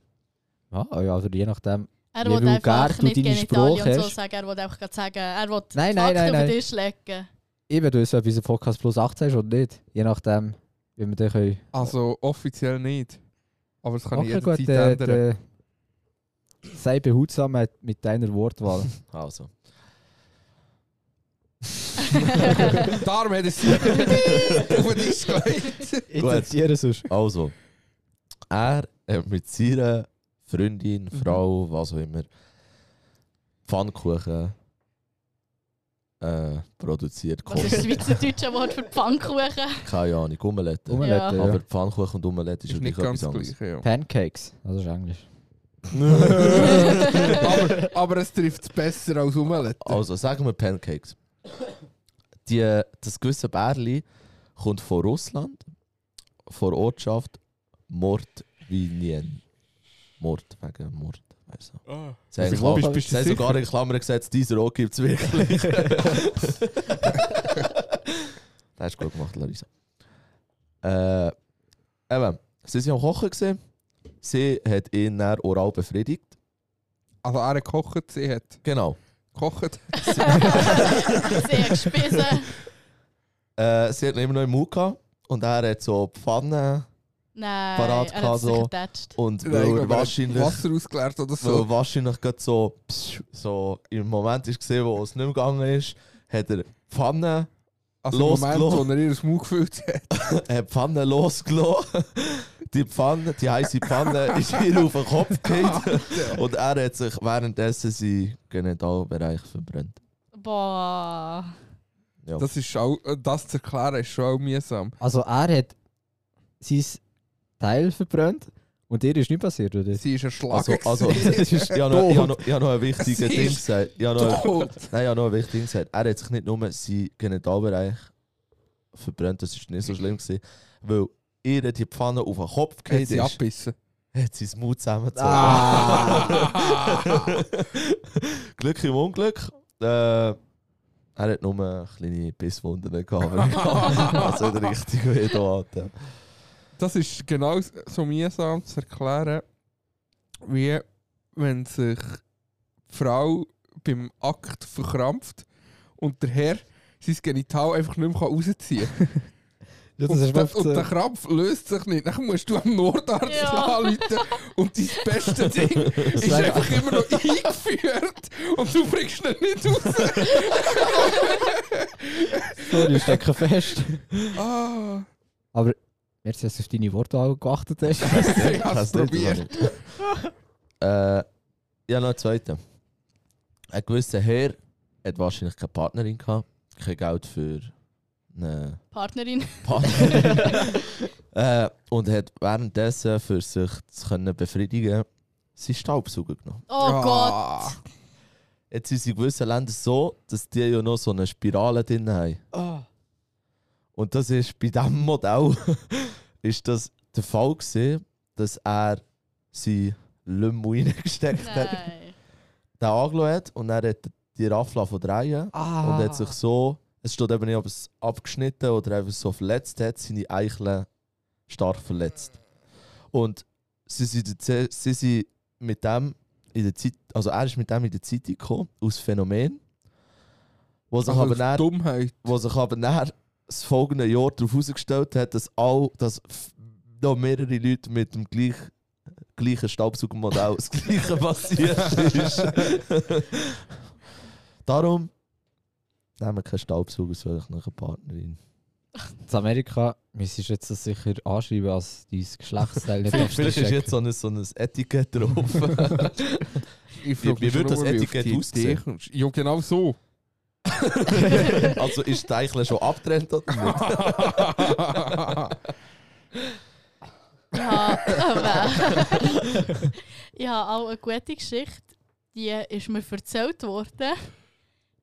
Ja, ja also je nachdem. Er Wie will vulgär einfach du nicht deine Genitalien und so sagen. Er will einfach gerade sagen, er will Nein, nein, nein, über nein. den Tisch legen. Ich würde wissen, ob unser Podcast plus 18 ist oder nicht. Je nachdem, wie wir den können. Also offiziell nicht. Aber das kann Okay, jederzeit gut, äh, ändern. äh, sei behutsam mit, deiner Wortwahl. Also. Darum hat es auf den Tisch gelegt. Intensieren sonst. Also, er hat mit seiner Freundin, Mhm. Frau, was auch immer, Pfannkuchen äh, produziert. Was ist das schweizerdeutsche Wort für Pfannkuchen? Keine Ahnung, Omelette. Omelette, ja. Aber Pfannkuchen und Omelette ist, Ist nicht ganz anderes. gleiche, ja. Pancakes, also ist Englisch. aber, aber es trifft es besser als Omelette. Also, sagen wir Pancakes. Die, das gewisse Bärli kommt von Russland, von der Ortschaft Mordvinien. Mord, wegen Mord. Weiss auch. Ah. Sie haben, Klammer, bist- bist du sie haben sogar in Klammern gesetzt, dieser auch gibt es wirklich. das hast du gut gemacht, Larissa. Äh, eben, sie waren am Kochen. Gewesen. Sie hat ihn dann oral befriedigt. Also er hat gekocht, sie hat Genau. gekocht. Sehr gespissen. Äh, sie hat ihn immer noch im Mund gehabt. Und er hat so Pfannen Nein, Parat er gehabt, hat sich so. und Nein, weil hat wahrscheinlich, Wasser ausgeleert oder so. wahrscheinlich gerade so, psch, so im Moment ist gesehen, wo es nicht mehr gegangen ist, hat er Pfanne, Also im Moment, losgelassen. wo er ihr Mund gefüllt hat. hat die Pfanne losgelassen. Die Pfanne, die heiße Pfanne ist ihr auf den Kopf gefallen. Und er hat sich währenddessen seinen Genitalbereich verbrannt. Boah. Ja. Das, ist auch, das zu erklären ist schon auch mühsam. Also er hat sein Teil verbrannt und dir ist nichts passiert, oder? Sie ist also, erschlagen. also, ich habe noch, ich habe noch, habe noch ein wichtiges Sie Ding ist gesagt. Ich habe noch, Tot. nein, ich habe noch ein wichtiges Ding gesagt. Er hat sich nicht nur seinen Genitalbereich verbrannt, das war nicht so schlimm, gewesen, weil ihr die Pfanne auf den Kopf Hat gefallen sie ist, abbissen. hat sie das Mut zusammengezogen. Ah. Glück im Unglück. Äh, er hat nur kleine Bisswunden gehabt, nicht richtig weh da Das ist genau so mühsam zu erklären, wie wenn sich die Frau beim Akt verkrampft und der Herr sein Genital einfach nicht mehr rausziehen kann. Ja, das und, ist der, oft und der Krampf löst sich nicht. Dann musst du am Nordarzt Ja. anrufen und dein beste Ding ist einfach immer noch eingeführt und du bringst ihn nicht raus. Sorry, ich stecke fest. ah, Aber jetzt, dass du auf deine Wortwahl geachtet hast. ich habe es probiert. Äh, ja, noch einen zweiten. Ein gewisser Herr hat wahrscheinlich keine Partnerin gehabt, kein Geld für eine Partnerin. Partnerin. äh, und hat währenddessen, für sich zu können befriedigen, seinen Staubsauger genommen. Oh Gott. Ah. Jetzt sind sie in gewissen Ländern so, dass die ja noch so eine Spirale drin haben. Und das ist bei diesem Modell ist das der Fall gewesen, dass er sie Lümmel reingesteckt hat. Nein. den angeschaut hat und dann hat die Raffel von drehen Ah. und hat sich so, es steht eben nicht, ob es abgeschnitten oder einfach so verletzt hat, seine Eicheln stark verletzt. Und sie sind, sie sind mit dem in der Zeit, also er ist mit dem in der Zeitung gekommen, aus Phänomen, wo sich aber dann Dummheit. wo sich aber nachher das folgende Jahr darauf herausgestellt hat, dass, all, dass noch mehrere Leute mit dem gleich, gleichen Staubsaugermodell das gleiche passiert ist. Darum nehmen wir keinen Staubsauger, sondern einer Partnerin. In Amerika müsstest du jetzt das sicher anschreiben, als dein Geschlechtsteil nicht Vielleicht, vielleicht ist jetzt so ein, so ein Etikett drauf. Ich frag wie mich würde das wie Etikett aussehen? Ja, genau so. also ist Eichel schon abgetrennt oder nicht? Ja, aber ich habe auch eine gute Geschichte, die ist mir erzählt worden.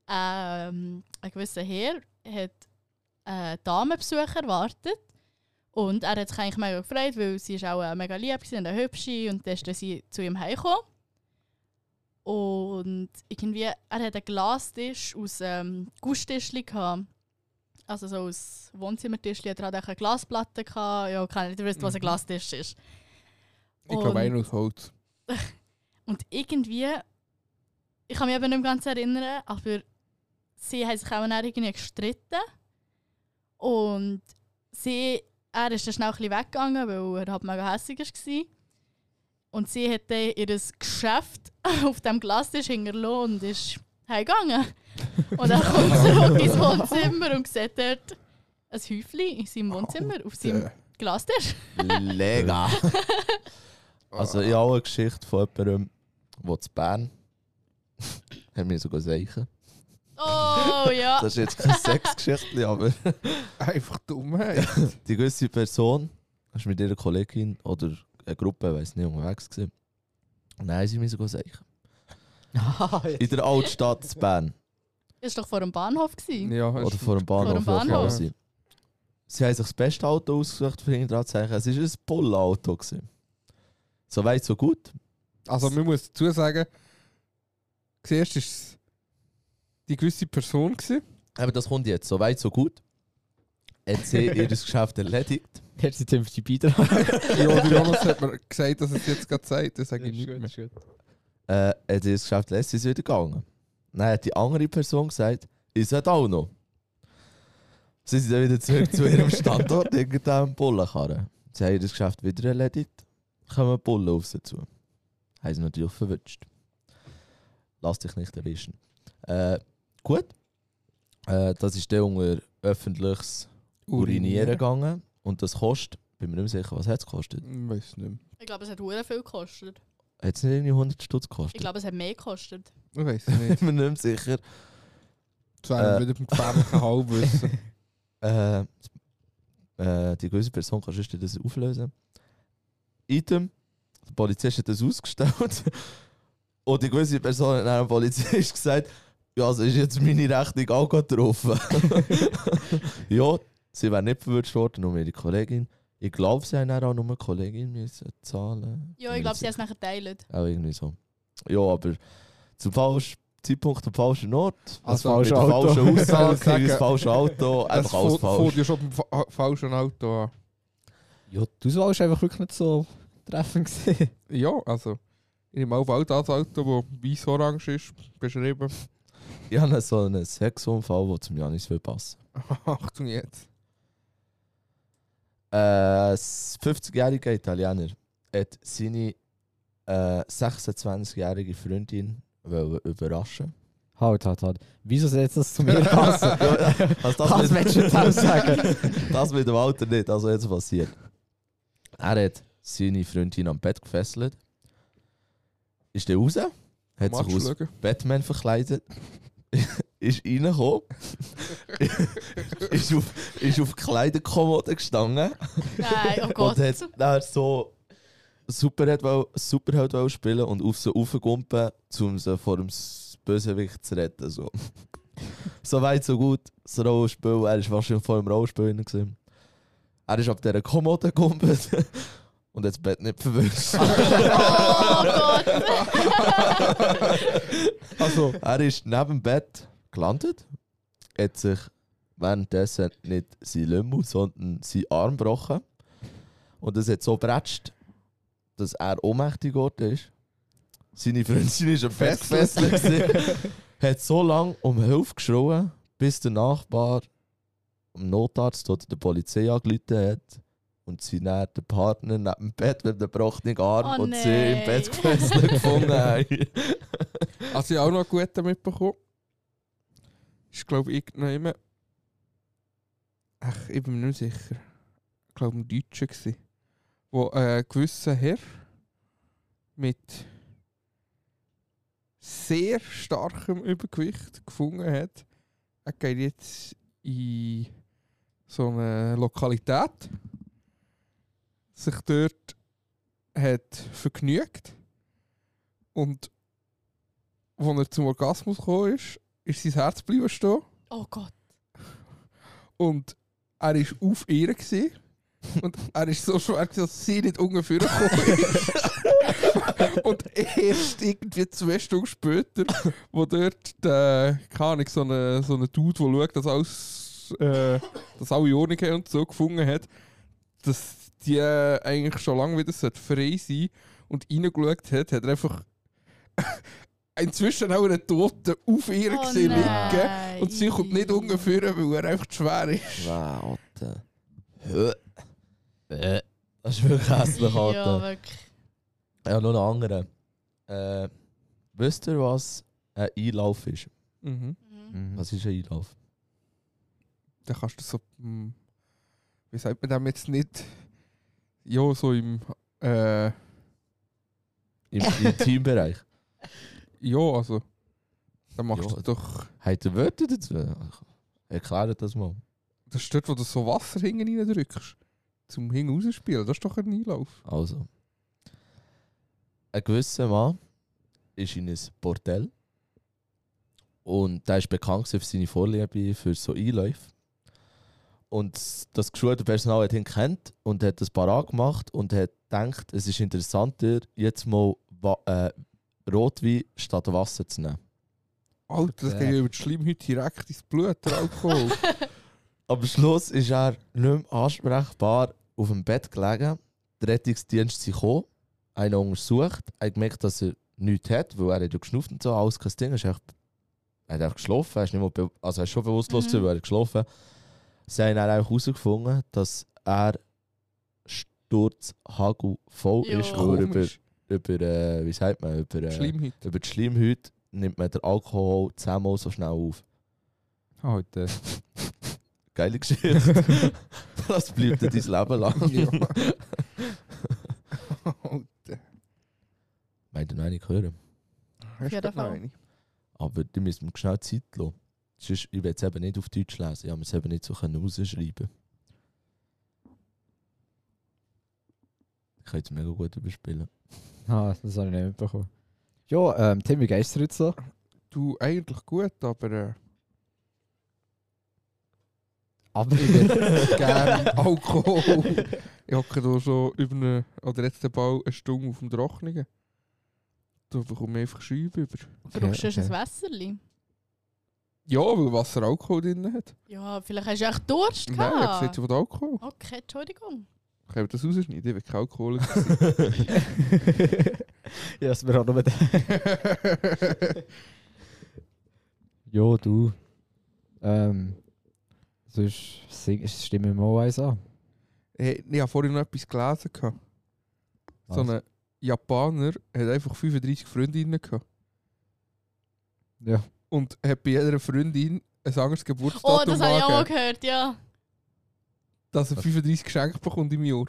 Ähm, ein gewisser Herr hat einen Damenbesuch erwartet und er hat sich eigentlich mega gefreut, weil sie ist auch äh, mega lieb gewesen und eine hübsche und dann ist sie zu ihm heimgekommen. Und irgendwie, er hat einen Glastisch aus ähm, Gusstischli gehabt. Also so aus Wohnzimmertischli hat er halt auch eine Glasplatte gehabt. Ja, keine Ahnung, ihr wisst, was ein Mhm. Glastisch ist. Ich glaube, einer aus Holz. Und irgendwie, ich kann mich eben nicht mehr ganz erinnern, aber sie haben sich auch dann irgendwie gestritten. Und sie, er ist dann schnell ein bisschen weggegangen, weil er halt mega hässlich war. Und sie hat dann ihr Geschäft auf dem Glastisch hinterlassen und ist heimgegangen. Und dann kommt sie zurück ins Wohnzimmer und sieht dort ein Häufchen in seinem Wohnzimmer auf seinem Glastisch. Lega. Also ich habe eine Geschichte von jemandem, der zu Bern hat mir sogar sagen. Oh ja. Das ist jetzt keine Sexgeschichte, aber Einfach Dummheit. die gewisse Person ist mit ihrer Kollegin oder eine Gruppe, weiß nicht, unterwegs gewesen. Und dann sie mir sogar sagen. du. In der Altstadt zu Bern Ist doch vor dem Bahnhof. Gewesen. ja, oder vor dem Bahnhof. Vor dem Bahnhof. ja. Sie haben sich das beste Auto ausgesucht für ihn dran zu sagen. Es war ein Pull-Auto. So weit, so gut. Also man muss dazu sagen, zuerst war es die gewisse Person. Gewesen. Aber das kommt jetzt. So weit, so gut. Hat sie ihr Geschäft erledigt. Merci Tim für die Beitrag. ja, der Jonas hat mir gesagt, dass es jetzt gerade sagt. Das sage ich nicht mehr. äh, hat ihr das Geschäft lässt, sie ist wieder gegangen. Dann hat die andere Person gesagt, ich sollte auch noch. Sie sind dann wieder zurück zu ihrem Standort, irgendeinem Bullenkarren. Sie haben das Geschäft wieder erledigt, kommen Bullen auf sie zu. Haben sie natürlich verwünscht. Lass dich nicht erwischen. Äh, gut. Äh, das ist dann unter öffentliches Urinieren gegangen. Und das kostet, bin mir nicht mehr sicher, was hat es gekostet? Ich weiß nicht mehr. Ich glaube, es hat hure viel gekostet. Hat es nicht irgendwie 100 Stutz gekostet? Ich glaube, es hat mehr gekostet. Ich weiß nicht. bin mir nicht mehr sicher. Das wäre Äh. wieder beim gefährlichen Halbwissen. Äh, äh, die gewisse Person kann sonst das auflösen. Item, der Polizist hat das ausgestellt. Und die gewisse Person hat dem Polizist gesagt, ja, also ist jetzt meine Rechnung auch getroffen. ja, sie wäre nicht verwirrt worden, nur ihre Kollegin. Ich glaube, sie haben dann auch nur eine Kollegin müssen zahlen. Ja, ich glaube, sie haben es nachher geteilt. Auch irgendwie so. Ja, aber zum falschen Zeitpunkt am falschen Ort. Also mit falsche Auto. falschen Aussage, das falsche Auto, einfach alles fährt falsch. ja schon beim fa falschen Auto an. Ja, die Auswahl war einfach wirklich nicht so treffend. gewesen. Ja, also. Ich nehme auch bald das Auto, das weiß-orange ist, beschrieben. Ich habe so einen Sexunfall, der zum Janis will passen. Achtung jetzt. Äh, ein 50-jähriger Italiener hat seine äh, 26-jährige Freundin überraschen. Halt, halt, halt. Wieso soll jetzt das zu mir passen? Also Was willst du sagen? das mit dem Alter nicht, also jetzt passiert. Er hat seine Freundin am Bett gefesselt, ist dann raus, hat sich aus. Batman verkleidet, ist reingekommen, ist auf, ist auf die Kleiderkommode gestanden Nein, oh Gott. und hat dann so Superheld, wollen- Superheld spielen und auf sie raufgumpen, um sie vor dem Bösewicht zu retten. So, so weit, so gut. Das Rollenspiel, er war wahrscheinlich vor dem Rollenspiel drin. Er ist ab dieser Kommode gegumpelt und hat das Bett nicht verwischt. Oh Gott! Also, er ist neben dem Bett gelandet, hat sich währenddessen nicht sein Lümmel, sondern seinen Arm gebrochen. Und es hat so bretscht, dass er ohnmächtig geworden ist. Seine Freundin ist am gewesen. hat so lange um Hilfe geschrien, bis der Nachbar am Notarzt oder der Polizei angerufen hat. Und sie dann den Partner neben dem Bett mit dem gebrochenen Arm Oh und sie im. Bett gefesselt gefunden haben. also ich auch noch gut damit bekommen. Ist glaube ich irgendjemand. Ach, ich bin mir nicht sicher. Ich glaube ein Deutscher gsi. Wo äh, ein gewisser Herr mit sehr starkem Übergewicht gefunden hat. Er geht jetzt in so eine Lokalität, sich dort hat vergnügt und als er zum Orgasmus gekommen ist, ist sein Herz geblieben stehen Oh Gott. und er war auf ihr gewesen. und er ist so schwer, gewesen, dass sie nicht ungefähr gekommen ist. und erst irgendwie zwei Stunden später, wo dort der, keine Ahnung, so eine, so eine Dude, der schaut, dass alles, äh, dass alle Ordnung haben und so gefunden hat, dass die äh, eigentlich schon lange wieder sollte frei sein und reingeschaut hat, hat er einfach inzwischen auch einen Toten auf ihr Oh gesehen liegen. Und sie kommt nicht ungefähr, weil er einfach zu schwer ist. Wow, Alter. Das ist wirklich hässlich, Ja, Alter. wirklich. Ja, noch einen anderen. Äh, wisst ihr, was ein Einlauf ist? Mhm. Mhm. Was ist ein Einlauf? Dann kannst du so, hm, wie sagt man dem jetzt nicht, ja, so im, äh, Im Intimbereich. ja, also, dann machst Ja. du doch, Habt ihr Wörter dazu? Erklärt das mal. das ist dort, wo du so Wasser hinten reindrückst, zum Hin rausspielen, das ist doch ein Einlauf. Also. Ein gewisser Mann ist in ein Bordell. Und der ist bekannt gewesen für seine Vorliebe für so Einläufe. Und das geschulte Personal hat ihn kennt und hat das parat gemacht und hat gedacht, es ist interessanter, jetzt mal Wa äh, Rotwein statt Wasser zu nehmen. Alter, das der- geht ja über die Schleimhaut direkt ins Blut, der Alkohol. Am Schluss ist er nicht mehr ansprechbar auf dem Bett gelegen. Der Rettungsdienst ist gekommen, einen untersucht, er hat gemerkt, dass er nichts hat, weil er hat ja geschnauft und so, alles kein Ding. Er, ist er hat einfach geschlafen, er ist, nicht be also er ist schon bewusstlos, Mhm. weil er hat geschlafen. Sie haben dann auch herausgefunden, dass er sturzhagel voll Ja. ist, weil über, Komisch. Über äh, wie sagt man, über, äh, Schleimhaut. über die Schleimhaut nimmt man den Alkohol zehnmal so schnell auf. Alter. Geile Geschichte. das bleibt dir dein Leben lang. Ja. Alter. Meint ihr noch eine hören? Hast jeden du Fall. Aber die müssen mir schnell Zeit lassen. Sonst, ich will es eben nicht auf Deutsch lesen. Ich habe es eben nicht so können rausschreiben Ich kann es mega gut überspielen. Ah, das habe ich nicht mitbekommen. Ja, ähm, Tim, wie geht's dir jetzt so? Du, eigentlich gut, aber äh, Aber ich hätte gerne Alkohol. Ich hocke hier schon über eine, oder jetzt den Ball eine Stunde auf dem Trocknigen. Da bekomme ich einfach Scheibe über. Brauchst du okay. ein Wässerli? Ja, weil Wasser Alkohol drin hat. Ja, vielleicht hast du echt Durst Nein, ich gehabt. gesagt, von Alkohol. Okay, Entschuldigung. Ich habe das rausschneiden, ich will kein Alkohol. ja, es mir auch noch mit. Jo, du. Ähm. Sonst sing, stimmen wir mal eins an. hey, ich habe vorhin noch etwas gelesen. gehabt. So ein Japaner hat einfach 35 Freundinnen gehabt. Ja. Und hat bei jeder Freundin ein anderes Oh, Geburtsdatum das habe ich auch mal gehört, ja. Dass er 35 Geschenke bekommt im Jahr.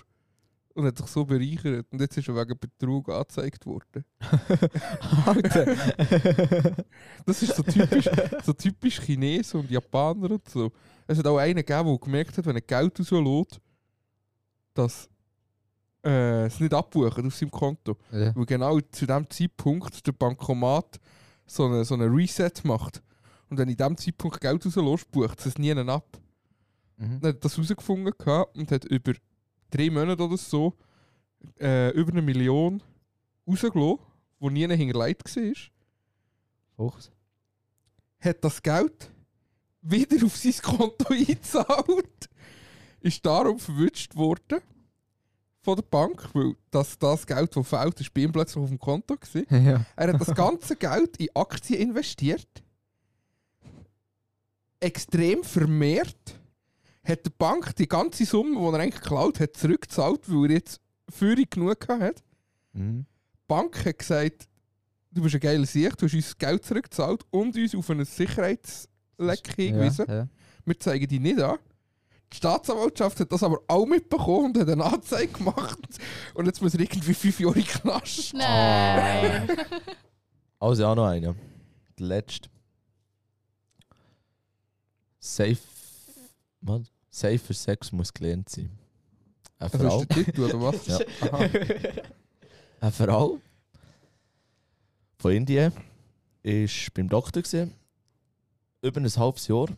Und hat sich so bereichert. Und jetzt ist er wegen Betrug angezeigt worden. Alter. Das ist so typisch, so typisch Chinesen und Japaner und so. Es hat auch einen gegeben, der gemerkt hat, wenn er Geld rauslässt, dass äh, es nicht abbucht auf seinem Konto. ja. Weil genau zu dem Zeitpunkt der Bankomat so einen so eine Reset macht. Und wenn in diesem Zeitpunkt Geld rauslässt, bucht es nie ab. Mhm. Dann hat das herausgefunden und hat über drei Monate oder so äh, über eine Million rausgelassen, die nie hinterlegt war. Fuchs. hat das Geld wieder auf sein Konto eingezahlt, ist darum verwünscht worden von der Bank, weil das, das Geld, das fehlt, ist bei ihm plötzlich auf dem Konto gewesen. ja. Er hat das ganze Geld in Aktien investiert, extrem vermehrt, hat die Bank die ganze Summe, die er eigentlich geklaut hat, zurückgezahlt, weil er jetzt Führung genug hat. Mhm. Die Bank hat gesagt, du bist ein geiler Sicht, du hast uns Geld zurückgezahlt und uns auf ein Sicherheitsleck hingewiesen. Ja, ja. Wir zeigen die nicht an. Die Staatsanwaltschaft hat das aber auch mitbekommen und hat eine Anzeige gemacht. Und jetzt muss er irgendwie fünf Jahre Knast. Nein. Also auch noch einer. Der letzte. Safe. Was? Safer Sex muss gelernt sein. Eine Also Frau, ist der Titel, oder was? Ja. Aha. eine Frau von Indien ist beim Doktor gewesen, über ein halbes Jahr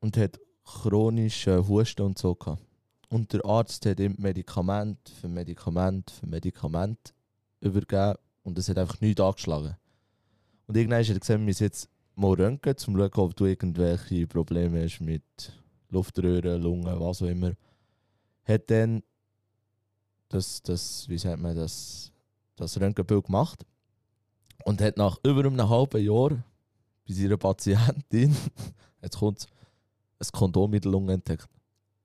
und hat chronische Husten und so gehabt. Und der Arzt hat ihm Medikament für Medikament für Medikament übergeben und es hat einfach nichts angeschlagen. Und irgendwann hat er gesagt, wir müssen jetzt mal röntgen, um zu schauen, ob du irgendwelche Probleme hast mit Luftröhren, Lungen, was auch immer. Hat dann das, das wie sagt man, das, das Röntgenbild gemacht und hat nach über einem halben Jahr bei seiner Patientin, jetzt kommt ein Kondom in der Lunge entdeckt.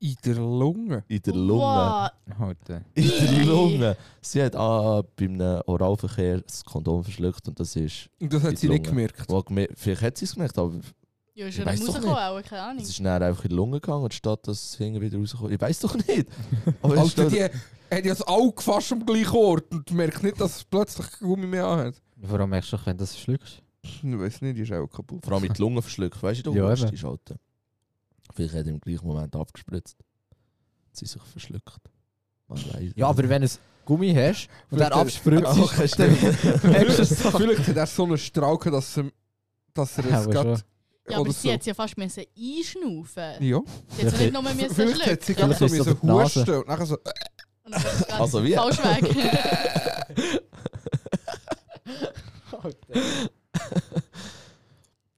In der Lunge. In der Lunge. Wow. Alter. In der Lunge. Sie hat ah, bei einem Oralverkehr das Kondom verschluckt und das ist. Und das hat sie der nicht Lunge. gemerkt. Vielleicht hat sie es gemerkt, aber Ja, ist ja dann rausgekommen, auch, keine Ahnung. es ist dann einfach in die Lunge gegangen, statt dass es hinten wieder rauskommt. Ich weiß doch nicht. Aber es Alter, steht- die hat ja das Auge fast am gleichen Ort und merkt nicht, dass es plötzlich Gummi mehr anhat. Warum merkst du, wenn du das schluckst? Ich weiß nicht, die ist auch kaputt. Vor allem mit die Lunge verschluckt. Weißt du, du Ja, ja, eben. die Schalten. Vielleicht hat er im gleichen Moment abgespritzt. Sie sich verschluckt. Man weiß Ja, aber wenn du ein Gummi hast und Vielleicht der abspritzt, okay, stimmt. merkst du es doch. Vielleicht hat er so einen Strauke, dass er, dass er es gerade... ja, aber sie so. hat ja fast müssen einschnaufen. Ja. Sie hat sie nicht nur müssen Vielleicht hat sie schlucken. gerade so ist es müssen husten und nachher so... Und ist es ganz Also wie? Falsch weg.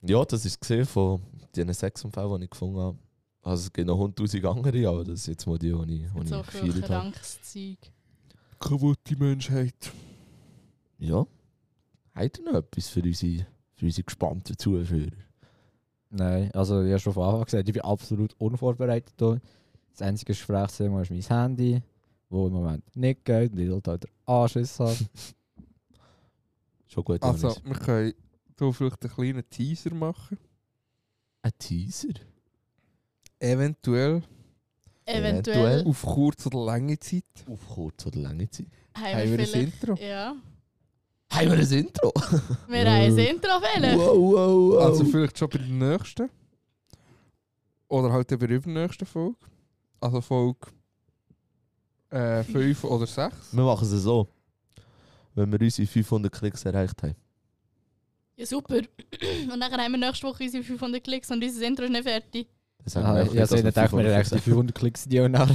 ja, das ist gesehen von diesen sechs Unfällen, die ich gefunden habe. Also es gibt noch hunderttausend andere, aber das sind jetzt mal die, die ich, die so ich viel habe. krankes Zeug. Kaputte Menschheit. Ja. Habt ihr noch etwas für unsere, für unsere gespannten Zuhörer? Nein, also ich habe schon von Anfang an gesagt, ich bin absolut unvorbereitet hier. Das einzige Gesprächsthema ist mein Handy, das im Moment nicht geht und ich dort halt den Anschiss habe. Schon gut, Also, Janis. wir können hier vielleicht einen kleinen Teaser machen. Ein Teaser? Eventuell Eventuell auf kurz oder lange Zeit Auf kurz oder lange Zeit. haben haben wir ein. Intro. Ja, Haben wir ein Intro? wir haben ein Intro wählen. wow, wow, wow. Also vielleicht schon bei der nächsten. Oder halt eben bei der übernächsten Folge. Also Folge 5 oder 6. wir machen es so. Wenn wir unsere 500 Klicks erreicht haben. Ja, super. Und dann haben wir nächste Woche unsere 500 Klicks und unser Intro ist nicht fertig. Dann sagen Ah, wir ich einfach habe nicht, so dass nicht gedacht, wir haben echt die 400 Klicks die auch nach.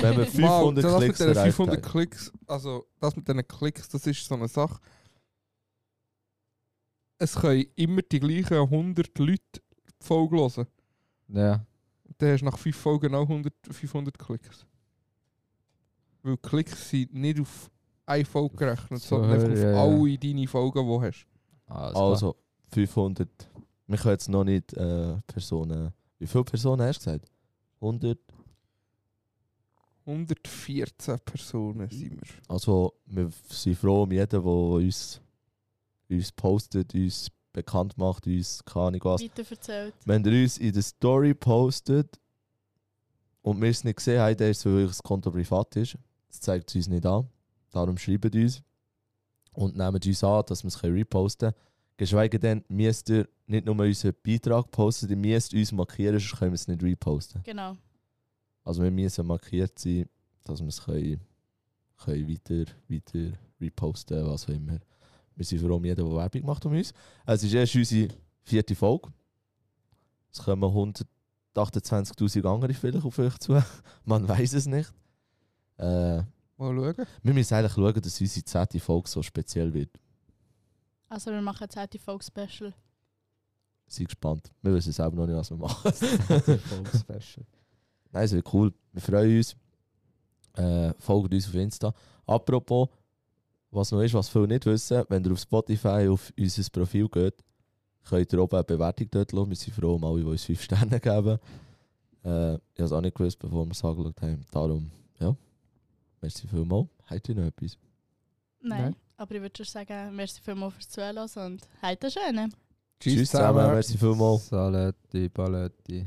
Wenn wir 500 das Klicks mit erreicht 500 haben. Klicks, also das mit diesen Klicks, das ist so eine Sache. Es können immer die gleichen 100 Leute die Folge hören. Ja. Dann hast du nach 5 Folgen auch 100, 500 Klicks. Weil Klicks sind nicht auf eine Folge gerechnet, So, sondern einfach auf ja, ja. alle deine Folgen, die du hast. Also 500. Wir können jetzt noch nicht äh, Personen. Wie viele Personen hast du gesagt? 100. 114 Personen sind wir. Also wir sind froh um jeden, der uns, uns postet, uns bekannt macht, uns keine Ahnung was. Weiter erzählt. Wenn ihr uns in der Story postet und wir es nicht gesehen haben, dann ist es, weil das Konto privat ist. Das zeigt es uns nicht an. Darum schreibt uns und nehmt uns an, dass wir es reposten können. Geschweige denn, müsst ihr nicht nur unseren Beitrag posten, ihr müsst uns markieren, sonst können wir es nicht reposten. Genau. Also wir müssen markiert sein, dass wir es können, können weiter, weiter reposten, was auch immer. Wir sind froh um jeden, der Werbung macht um uns. Es ist erst unsere vierte Folge. Es kommen 128'000 andere vielleicht auf euch zu. Man weiß es nicht. Äh, Mal schauen. Wir müssen eigentlich schauen, dass unsere zehnte Folge so speziell wird. Also wir machen jetzt heute Folk Special. Seid gespannt. Wir wissen selber noch nicht, was wir machen. Folge-Special. Nein, es wird cool. Wir freuen uns. Äh, folgt uns auf Insta. Apropos, was noch ist, was viele nicht wissen, wenn ihr auf Spotify auf unser Profil geht, könnt ihr oben eine Bewertung dort lassen. Wir sind froh um alle, die uns 5 Sterne geben. Äh, ich habe es auch nicht gewusst, bevor wir es angeschaut haben. Darum, ja. Merci vielmals. Habt ihr noch etwas? Nein. Nein. Aber ich würde schon sagen, merci vielmals fürs Zuhören und heute schön. Tschüss zusammen. Merci vielmals. Saletti, Paletti.